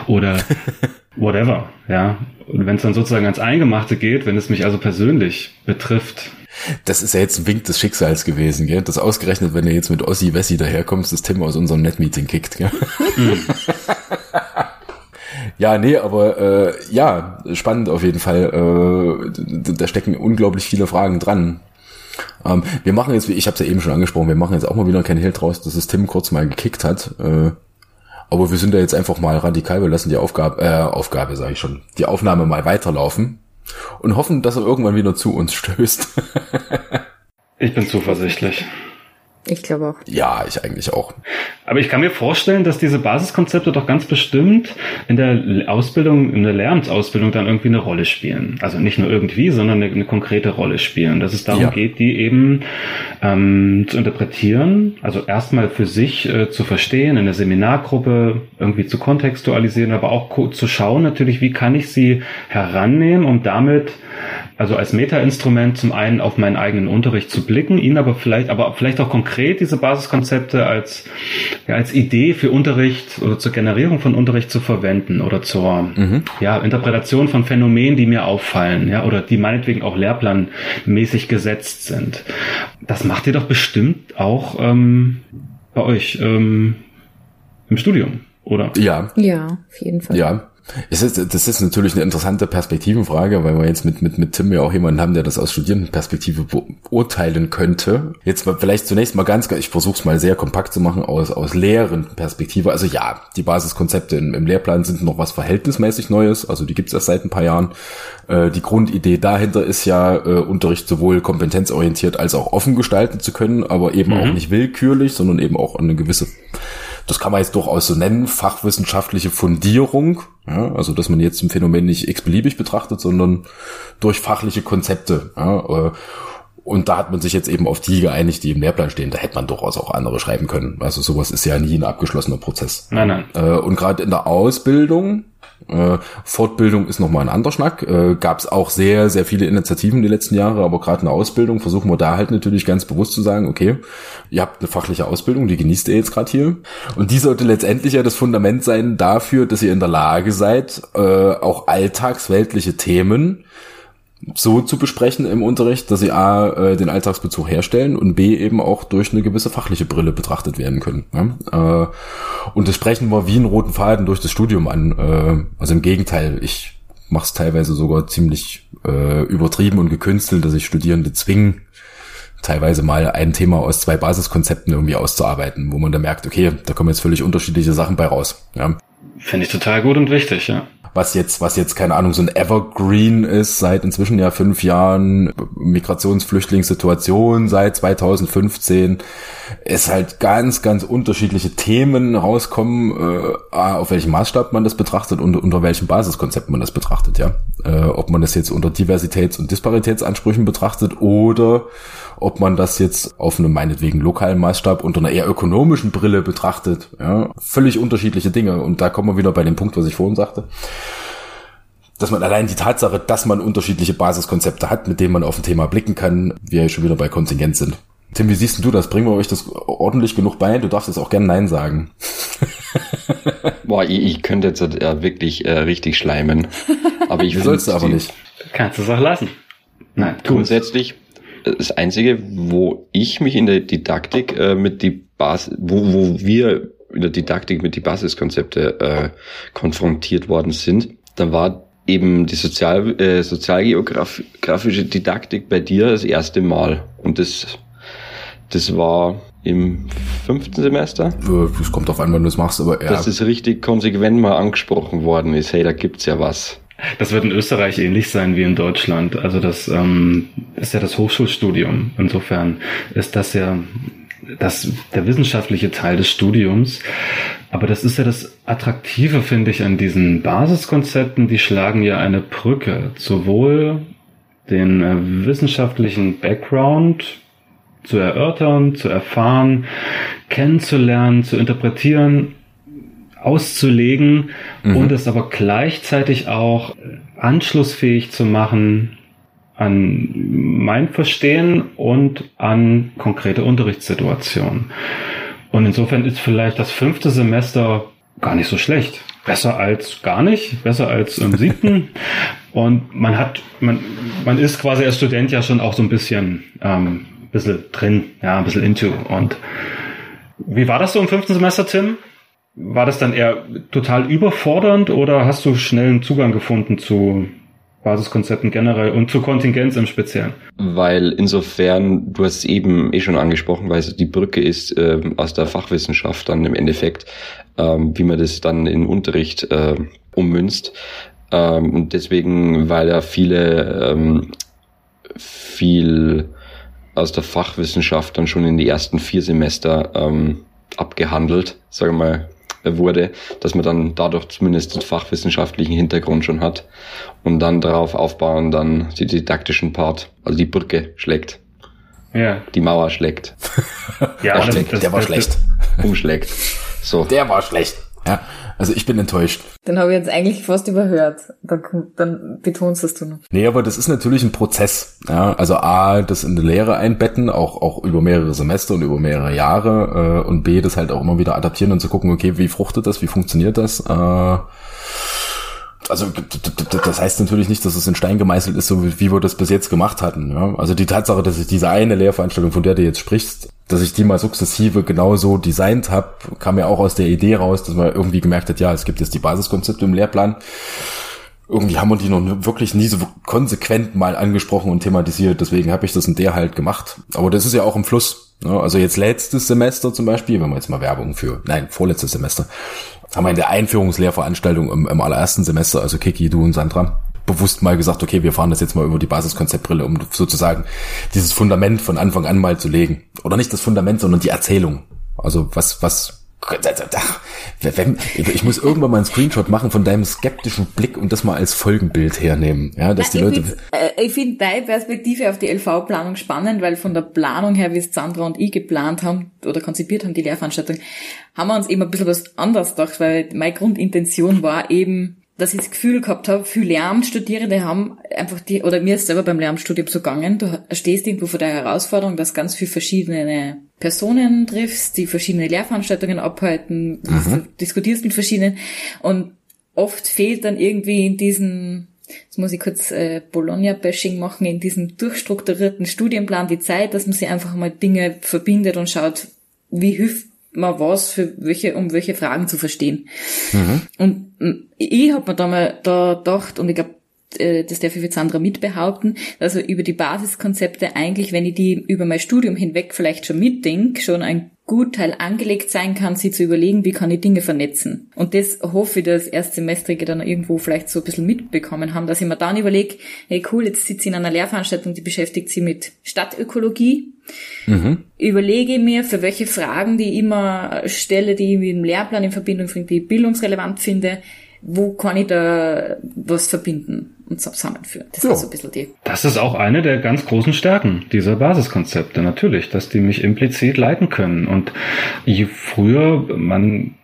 oder <laughs> whatever. Ja. Und wenn es dann sozusagen ans Eingemachte geht, wenn es mich also persönlich betrifft, das ist ja jetzt ein Wink des Schicksals gewesen, gell? Das ausgerechnet, wenn du jetzt mit Ossi Wessi daherkommst, das Tim aus unserem Netmeeting kickt, gell? <laughs> Ja, nee, aber äh, ja, spannend auf jeden Fall. Äh, da stecken unglaublich viele Fragen dran. Ähm, wir machen jetzt, ich habe es ja eben schon angesprochen, wir machen jetzt auch mal wieder kein Held draus, dass es Tim kurz mal gekickt hat. Äh, aber wir sind da jetzt einfach mal radikal, wir lassen die Aufgabe, äh, Aufgabe sage ich schon, die Aufnahme mal weiterlaufen und hoffen, dass er irgendwann wieder zu uns stößt. ich bin zuversichtlich. Ich glaube auch. Ja, ich eigentlich auch. Aber ich kann mir vorstellen, dass diese Basiskonzepte doch ganz bestimmt in der Ausbildung, in der Lehramtsausbildung dann irgendwie eine Rolle spielen. Also nicht nur irgendwie, sondern eine, eine konkrete Rolle spielen. Dass es darum ja. geht, die eben ähm, zu interpretieren, also erstmal für sich äh, zu verstehen, in der Seminargruppe irgendwie zu kontextualisieren, aber auch zu schauen natürlich, wie kann ich sie herannehmen, um damit also als Metainstrument zum einen auf meinen eigenen Unterricht zu blicken, ihn aber vielleicht, aber vielleicht auch konkret diese Basiskonzepte als, ja, als Idee für Unterricht oder zur Generierung von Unterricht zu verwenden oder zur mhm. ja, Interpretation von Phänomenen, die mir auffallen, ja, oder die meinetwegen auch lehrplanmäßig gesetzt sind. Das macht ihr doch bestimmt auch ähm, bei euch ähm, im Studium, oder? Ja. Ja, auf jeden Fall. Ja. Es ist, das ist natürlich eine interessante Perspektivenfrage, weil wir jetzt mit, mit, mit Tim ja auch jemanden haben, der das aus Studierendenperspektive beurteilen könnte. Jetzt mal, vielleicht zunächst mal ganz, ich versuche es mal sehr kompakt zu machen aus, aus Lehrendenperspektive. Also ja, die Basiskonzepte im, im Lehrplan sind noch was verhältnismäßig Neues, also die gibt es erst seit ein paar Jahren. Äh, die Grundidee dahinter ist ja, äh, Unterricht sowohl kompetenzorientiert als auch offen gestalten zu können, aber eben mhm. auch nicht willkürlich, sondern eben auch eine gewisse das kann man jetzt durchaus so nennen, fachwissenschaftliche Fundierung. Ja, also dass man jetzt ein Phänomen nicht x-beliebig betrachtet, sondern durch fachliche Konzepte. Ja, äh, und da hat man sich jetzt eben auf die geeinigt, die im Lehrplan stehen. Da hätte man durchaus auch andere schreiben können. Also sowas ist ja nie ein abgeschlossener Prozess. Nein, nein. Äh, und gerade in der Ausbildung äh, Fortbildung ist nochmal ein anderer Schnack. Äh, Gab es auch sehr, sehr viele Initiativen die letzten Jahre, aber gerade in der Ausbildung versuchen wir da halt natürlich ganz bewusst zu sagen, okay, ihr habt eine fachliche Ausbildung, die genießt ihr jetzt gerade hier. Und die sollte letztendlich ja das Fundament sein dafür, dass ihr in der Lage seid, äh, auch alltagsweltliche Themen so zu besprechen im Unterricht, dass sie A, äh, den Alltagsbezug herstellen und B, eben auch durch eine gewisse fachliche Brille betrachtet werden können. Ja? Äh, und das sprechen wir wie einen roten Faden durch das Studium an. Äh, also im Gegenteil, ich mache es teilweise sogar ziemlich äh, übertrieben und gekünstelt, dass ich Studierende zwingen, teilweise mal ein Thema aus zwei Basiskonzepten irgendwie auszuarbeiten, wo man da merkt, okay, da kommen jetzt völlig unterschiedliche Sachen bei raus. Ja. Finde ich total gut und wichtig, ja was jetzt, was jetzt, keine Ahnung, so ein Evergreen ist, seit inzwischen ja fünf Jahren, Migrationsflüchtlingssituation seit 2015, es halt ganz, ganz unterschiedliche Themen rauskommen, äh, auf welchem Maßstab man das betrachtet und unter welchem Basiskonzept man das betrachtet, ja. Äh, ob man das jetzt unter Diversitäts- und Disparitätsansprüchen betrachtet oder ob man das jetzt auf einem meinetwegen lokalen Maßstab unter einer eher ökonomischen Brille betrachtet. Ja, völlig unterschiedliche Dinge. Und da kommen wir wieder bei dem Punkt, was ich vorhin sagte dass man allein die Tatsache, dass man unterschiedliche Basiskonzepte hat, mit denen man auf ein Thema blicken kann, wir ja schon wieder bei Kontingent sind. Tim, wie siehst du das? Bringen wir euch das ordentlich genug bei? Du darfst jetzt auch gerne Nein sagen. <laughs> Boah, ich, ich könnte jetzt ja wirklich äh, richtig schleimen. Aber ich <laughs> sollst du aber nicht. Kannst du es auch lassen. Nein. Grundsätzlich das Einzige, wo ich mich in der Didaktik äh, mit die Basis, wo, wo wir in der Didaktik mit die Basiskonzepte äh, konfrontiert worden sind, dann war eben die Sozial, äh, sozialgeografische Didaktik bei dir das erste Mal. Und das, das war im fünften Semester. Es kommt auf an, wann du es machst, aber ja. Dass es richtig konsequent mal angesprochen worden ist, hey, da gibt's ja was. Das wird in Österreich ähnlich sein wie in Deutschland. Also das ähm, ist ja das Hochschulstudium. Insofern ist das ja das, der wissenschaftliche Teil des Studiums. Aber das ist ja das Attraktive, finde ich, an diesen Basiskonzepten. Die schlagen ja eine Brücke. Sowohl den äh, wissenschaftlichen Background zu erörtern, zu erfahren, kennenzulernen, zu interpretieren, auszulegen mhm. und es aber gleichzeitig auch anschlussfähig zu machen an mein Verstehen und an konkrete Unterrichtssituationen. Und insofern ist vielleicht das fünfte Semester gar nicht so schlecht. Besser als gar nicht, besser als im <laughs> siebten. Und man hat, man, man ist quasi als Student ja schon auch so ein bisschen, ähm, bisschen drin, ja, ein bisschen into. Und wie war das so im fünften Semester, Tim? War das dann eher total überfordernd oder hast du schnell einen Zugang gefunden zu Basiskonzepten generell und zu Kontingenz im Speziellen? Weil insofern, du hast es eben eh schon angesprochen, weil es die Brücke ist äh, aus der Fachwissenschaft dann im Endeffekt, ähm, wie man das dann in Unterricht äh, ummünzt. Ähm, und deswegen, weil ja viele ähm, viel aus der Fachwissenschaft dann schon in die ersten vier Semester ähm, abgehandelt, sagen wir mal, wurde, dass man dann dadurch zumindest den fachwissenschaftlichen Hintergrund schon hat und dann darauf aufbauen, dann die didaktischen Part, also die Brücke schlägt. Ja. Die Mauer schlägt. ja, der, das, das, der war das, schlecht. Umschlägt. So. Der war schlecht. Ja, also ich bin enttäuscht. Den habe ich jetzt eigentlich fast überhört. Dann, dann betonst das du noch. Nee, aber das ist natürlich ein Prozess. Ja, also A, das in die Lehre einbetten, auch, auch über mehrere Semester und über mehrere Jahre äh, und B, das halt auch immer wieder adaptieren und zu gucken, okay, wie fruchtet das, wie funktioniert das? Äh, also das heißt natürlich nicht, dass es in Stein gemeißelt ist, so wie wir das bis jetzt gemacht hatten. Ja? Also die Tatsache, dass ich diese eine Lehrveranstaltung, von der du jetzt sprichst, dass ich die mal sukzessive genauso designt habe, kam ja auch aus der Idee raus, dass man irgendwie gemerkt hat, ja, es gibt jetzt die Basiskonzepte im Lehrplan. Irgendwie haben wir die noch wirklich nie so konsequent mal angesprochen und thematisiert. Deswegen habe ich das in der halt gemacht. Aber das ist ja auch im Fluss. Also jetzt letztes Semester zum Beispiel, wenn wir jetzt mal Werbung für, nein, vorletztes Semester, haben wir in der Einführungslehrveranstaltung im, im allerersten Semester, also Kiki, du und Sandra, bewusst mal gesagt, okay, wir fahren das jetzt mal über die Basiskonzeptbrille, um sozusagen dieses Fundament von Anfang an mal zu legen. Oder nicht das Fundament, sondern die Erzählung. Also was, was ich muss irgendwann mal einen Screenshot machen von deinem skeptischen Blick und das mal als Folgenbild hernehmen. Ja, dass die Leute. Äh, ich finde deine Perspektive auf die LV-Planung spannend, weil von der Planung her, wie es Sandra und ich geplant haben oder konzipiert haben, die Lehrveranstaltung, haben wir uns eben ein bisschen was anderes gedacht, weil meine Grundintention war eben, dass ich das Gefühl gehabt habe, viele Lehramtsstudierende haben einfach die, oder mir ist selber beim Lehramtsstudium so gegangen, du stehst irgendwo vor der Herausforderung, dass ganz viele verschiedene Personen triffst, die verschiedene Lehrveranstaltungen abhalten, mhm. diskutierst mit verschiedenen und oft fehlt dann irgendwie in diesen Jetzt muss ich kurz äh, Bologna-Bashing machen, in diesem durchstrukturierten Studienplan die Zeit, dass man sich einfach mal Dinge verbindet und schaut, wie hilft man was für welche, um welche Fragen zu verstehen. Mhm. Und mm, ich habe mir da mal da gedacht, und ich glaube, äh, das darf ich jetzt Sandra mitbehaupten, also über die Basiskonzepte eigentlich, wenn ich die über mein Studium hinweg vielleicht schon mitdenke, schon ein Gutteil angelegt sein kann, sie zu überlegen, wie kann ich Dinge vernetzen. Und das hoffe ich, dass Erstsemestrige dann irgendwo vielleicht so ein bisschen mitbekommen haben, dass ich mir dann überlege, hey cool, jetzt sitze ich in einer Lehrveranstaltung, die beschäftigt sich mit Stadtökologie. Mhm. Überlege mir, für welche Fragen, die ich immer stelle, die ich mit dem Lehrplan in Verbindung bringe, die ich bildungsrelevant finde, wo kann ich da was verbinden und zusammenführen. Das so. ist so ein bisschen die. Das ist auch eine der ganz großen Stärken dieser Basiskonzepte, natürlich, dass die mich implizit leiten können. Und je früher man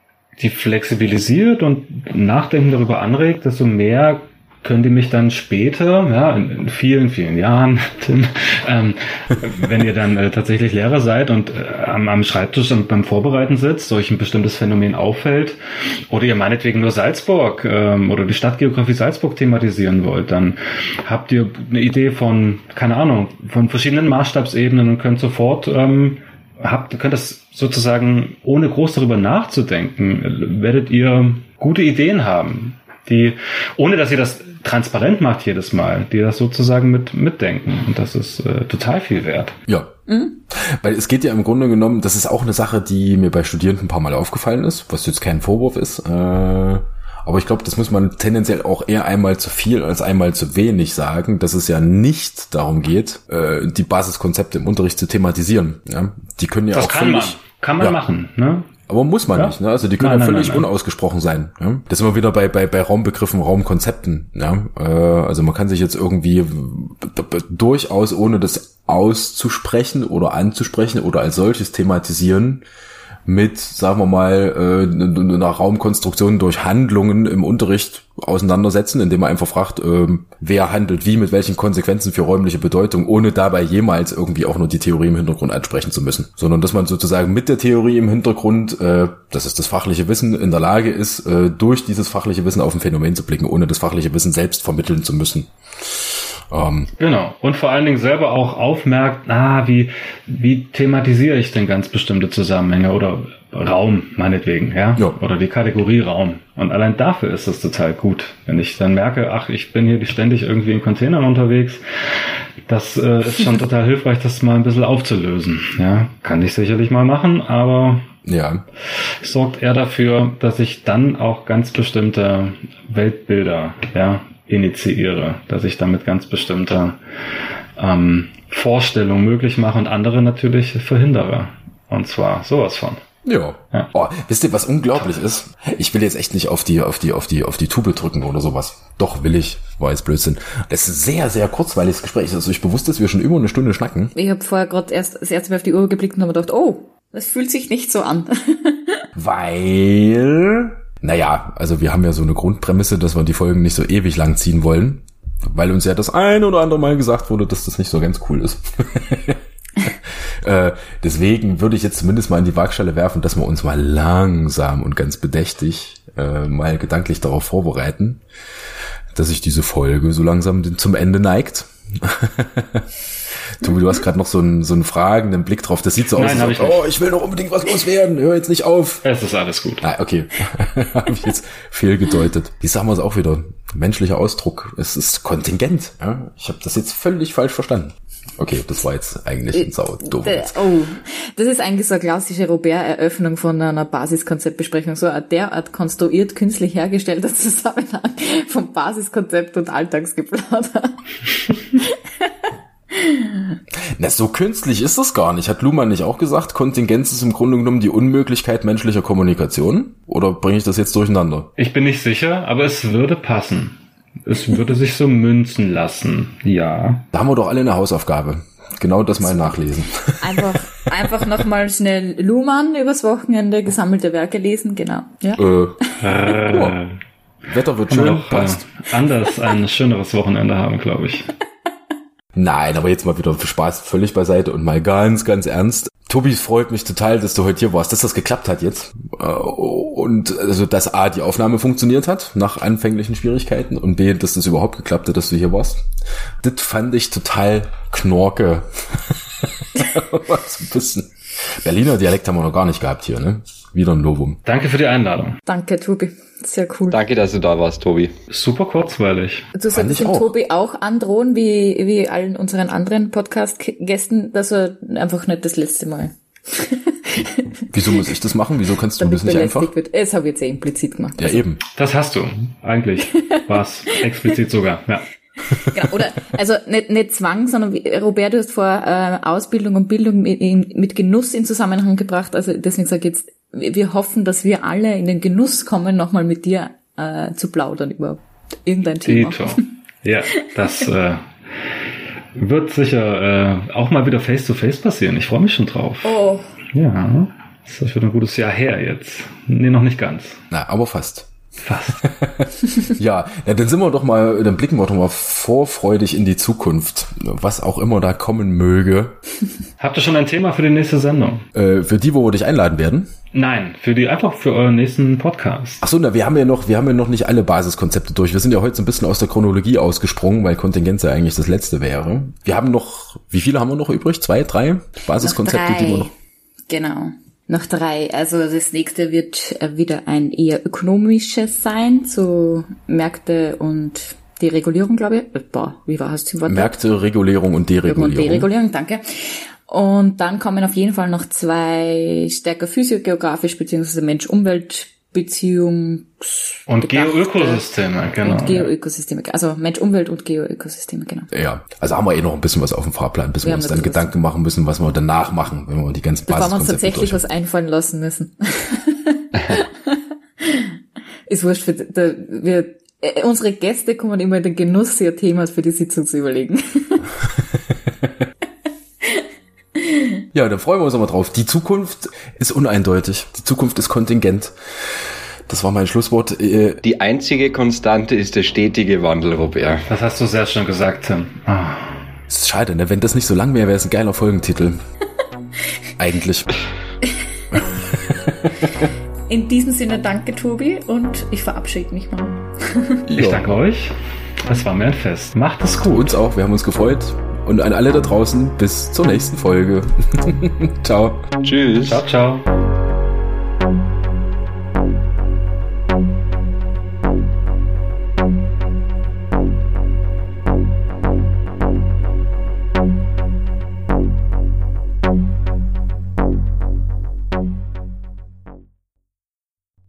die flexibilisiert und Nachdenken darüber anregt, desto mehr könnt ihr mich dann später, ja, in, in vielen, vielen Jahren, <laughs> Tim, ähm, wenn ihr dann äh, tatsächlich Lehrer seid und äh, am, am Schreibtisch und beim Vorbereiten sitzt, euch ein bestimmtes Phänomen auffällt, oder ihr meinetwegen nur Salzburg ähm, oder die Stadtgeografie Salzburg thematisieren wollt, dann habt ihr eine Idee von, keine Ahnung, von verschiedenen Maßstabsebenen und könnt sofort ähm, habt, könnt das sozusagen, ohne groß darüber nachzudenken, werdet ihr gute Ideen haben die, ohne dass ihr das transparent macht jedes Mal, die das sozusagen mit mitdenken. Und das ist äh, total viel wert. Ja. Mhm. Weil es geht ja im Grunde genommen, das ist auch eine Sache, die mir bei Studierenden ein paar Mal aufgefallen ist, was jetzt kein Vorwurf ist. Äh aber ich glaube, das muss man tendenziell auch eher einmal zu viel als einmal zu wenig sagen, dass es ja nicht darum geht, äh, die Basiskonzepte im Unterricht zu thematisieren. Ja? Die können ja das auch kann völlig, man. Kann man ja. machen, ne? Aber muss man ja? nicht, ne? Also die können nein, ja völlig nein, nein, unausgesprochen sein. Ja? Das sind wir wieder bei, bei, bei Raumbegriffen, Raumkonzepten. Ja? Äh, also man kann sich jetzt irgendwie durchaus, ohne das auszusprechen oder anzusprechen oder als solches thematisieren, mit, sagen wir mal, äh, einer Raumkonstruktion durch Handlungen im Unterricht auseinandersetzen, indem man einfach fragt, äh, wer handelt wie, mit welchen Konsequenzen für räumliche Bedeutung, ohne dabei jemals irgendwie auch nur die Theorie im Hintergrund ansprechen zu müssen. Sondern dass man sozusagen mit der Theorie im Hintergrund, äh, das ist das fachliche Wissen, in der Lage ist, äh, durch dieses fachliche Wissen auf ein Phänomen zu blicken, ohne das fachliche Wissen selbst vermitteln zu müssen. Ähm, genau. Und vor allen Dingen selber auch aufmerkt, ah, wie, wie thematisiere ich denn ganz bestimmte Zusammenhänge oder Raum, meinetwegen, ja? ja? Oder die Kategorie Raum. Und allein dafür ist es total gut. Wenn ich dann merke, ach, ich bin hier ständig irgendwie in Containern unterwegs, das äh, ist schon <laughs> total hilfreich, das mal ein bisschen aufzulösen. Ja, kann ich sicherlich mal machen, aber ja. sorgt eher dafür, dass ich dann auch ganz bestimmte Weltbilder, ja, initiiere, dass ich damit ganz bestimmte ähm, Vorstellungen möglich mache und andere natürlich verhindere. Und zwar sowas von. Ja. ja. Oh, wisst ihr, was unglaublich ist? Ich will jetzt echt nicht auf die, auf die, auf die, auf die Tube drücken oder sowas. Doch, will ich. War jetzt Blödsinn. Das ist ein sehr, sehr kurzweiliges Gespräch. Also ich bewusst, dass wir schon über eine Stunde schnacken. Ich habe vorher gerade erst das erste Mal auf die Uhr geblickt und habe gedacht, oh, das fühlt sich nicht so an. <laughs> Weil naja, also wir haben ja so eine Grundprämisse, dass wir die Folgen nicht so ewig lang ziehen wollen, weil uns ja das ein oder andere Mal gesagt wurde, dass das nicht so ganz cool ist. <laughs> äh, deswegen würde ich jetzt zumindest mal in die Waagschale werfen, dass wir uns mal langsam und ganz bedächtig äh, mal gedanklich darauf vorbereiten, dass sich diese Folge so langsam zum Ende neigt. <laughs> Du, du hast gerade noch so einen, so einen fragenden Blick drauf. Das sieht so Nein, aus, als ich oh, ich will noch unbedingt was loswerden. Hör jetzt nicht auf. Es ist alles gut. Ah, okay. <laughs> habe ich jetzt fehlgedeutet. Die sagen wir es auch wieder. Menschlicher Ausdruck. Es ist Kontingent. Ja? Ich habe das jetzt völlig falsch verstanden. Okay, das war jetzt eigentlich ein sau doof. Äh, oh, das ist eigentlich so eine klassische Robert-Eröffnung von einer Basiskonzeptbesprechung. So ein derart konstruiert, künstlich hergestellter Zusammenhang vom Basiskonzept und Alltagsgeplauder. <laughs> Na, so künstlich ist das gar nicht. Hat Luhmann nicht auch gesagt, Kontingenz ist im Grunde genommen die Unmöglichkeit menschlicher Kommunikation? Oder bringe ich das jetzt durcheinander? Ich bin nicht sicher, aber es würde passen. Es würde sich so münzen lassen, ja. Da haben wir doch alle eine Hausaufgabe. Genau das mal nachlesen. Einfach, einfach nochmal schnell Luhmann übers Wochenende gesammelte Werke lesen, genau. Ja. Äh. oh. Wetter wird schön, doch, passt. Äh, anders ein schöneres Wochenende haben, glaube ich. Nein, aber jetzt mal wieder für Spaß völlig beiseite und mal ganz, ganz ernst. Tobi, freut mich total, dass du heute hier warst, dass das geklappt hat jetzt. Äh, und also, dass A, die Aufnahme funktioniert hat, nach anfänglichen Schwierigkeiten, und B, dass das überhaupt geklappt hat, dass du hier warst. Das fand ich total knorke. <laughs> Ein bisschen. Berliner Dialekt haben wir noch gar nicht gehabt hier, ne? Wieder ein Novum. Danke für die Einladung. Danke, Tobi. Sehr cool. Danke, dass du da warst, Tobi. Super kurzweilig. Du solltest dem Tobi auch androhen, wie, wie allen unseren anderen Podcast-Gästen, dass er einfach nicht das letzte Mal. <laughs> Wieso muss ich das machen? Wieso kannst du das nicht einfach? Wird. Das habe ich jetzt eh implizit gemacht. Ja, eben. Das hast du. Eigentlich. War's. <laughs> Explizit sogar. Ja. Genau, oder also nicht, nicht Zwang, sondern wie, Robert, du hast vor äh, Ausbildung und Bildung mit, in, mit Genuss in Zusammenhang gebracht. Also deswegen sage ich jetzt, wir hoffen, dass wir alle in den Genuss kommen, nochmal mit dir äh, zu plaudern über irgendein Thema. Dito. <laughs> Ja, das äh, wird sicher äh, auch mal wieder face to face passieren. Ich freue mich schon drauf. Oh. Ja, das wird ein gutes Jahr her jetzt. Nee, noch nicht ganz. Na, aber fast. Fast. <laughs> ja, ja, dann sind wir doch mal, dann blicken wir doch mal vorfreudig in die Zukunft, was auch immer da kommen möge. Habt ihr schon ein Thema für die nächste Sendung? Äh, für die, wo wir dich einladen werden? Nein, für die einfach für euren nächsten Podcast. Ach so, na, wir haben ja noch, wir haben ja noch nicht alle Basiskonzepte durch. Wir sind ja heute so ein bisschen aus der Chronologie ausgesprungen, weil Kontingenz ja eigentlich das letzte wäre. Wir haben noch, wie viele haben wir noch übrig? Zwei, drei Basiskonzepte, drei. die wir noch. Genau. Noch drei. Also das nächste wird äh, wieder ein eher ökonomisches sein, zu Märkte und Deregulierung, glaube ich. Äh, Boah, wie war es? Märkte, Regulierung und Deregulierung. Und Deregulierung, danke. Und dann kommen auf jeden Fall noch zwei stärker physiogeografisch beziehungsweise Mensch-Umwelt Beziehungs und Geoökosysteme, genau. Und Geoökosysteme, also Mensch, Umwelt und Geoökosysteme, genau. Ja, also haben wir eh noch ein bisschen was auf dem Fahrplan, bis wir, wir uns dann Gedanken machen müssen, was wir danach machen, wenn wir die ganzen Bevor wir uns tatsächlich was einfallen lassen müssen. <laughs> Ist wurscht, für, da, wir, äh, unsere Gäste kommen immer in den Genuss, sich Themas für die Sitzung zu überlegen. <laughs> <laughs> Ja, da freuen wir uns aber drauf. Die Zukunft ist uneindeutig. Die Zukunft ist kontingent. Das war mein Schlusswort. Äh, Die einzige Konstante ist der stetige Wandel, Robert. Das hast du sehr schön gesagt, Tim. Ah. ist schade, ne? Wenn das nicht so lang wäre, wäre es ein geiler Folgentitel. <laughs> Eigentlich. <laughs> In diesem Sinne danke, Tobi, und ich verabschiede mich mal. ich danke euch. Es war mir ein Fest. Macht es gut. Uns auch. Wir haben uns gefreut. Und an alle da draußen, bis zur nächsten Folge. <laughs> ciao. Tschüss. Ciao, ciao.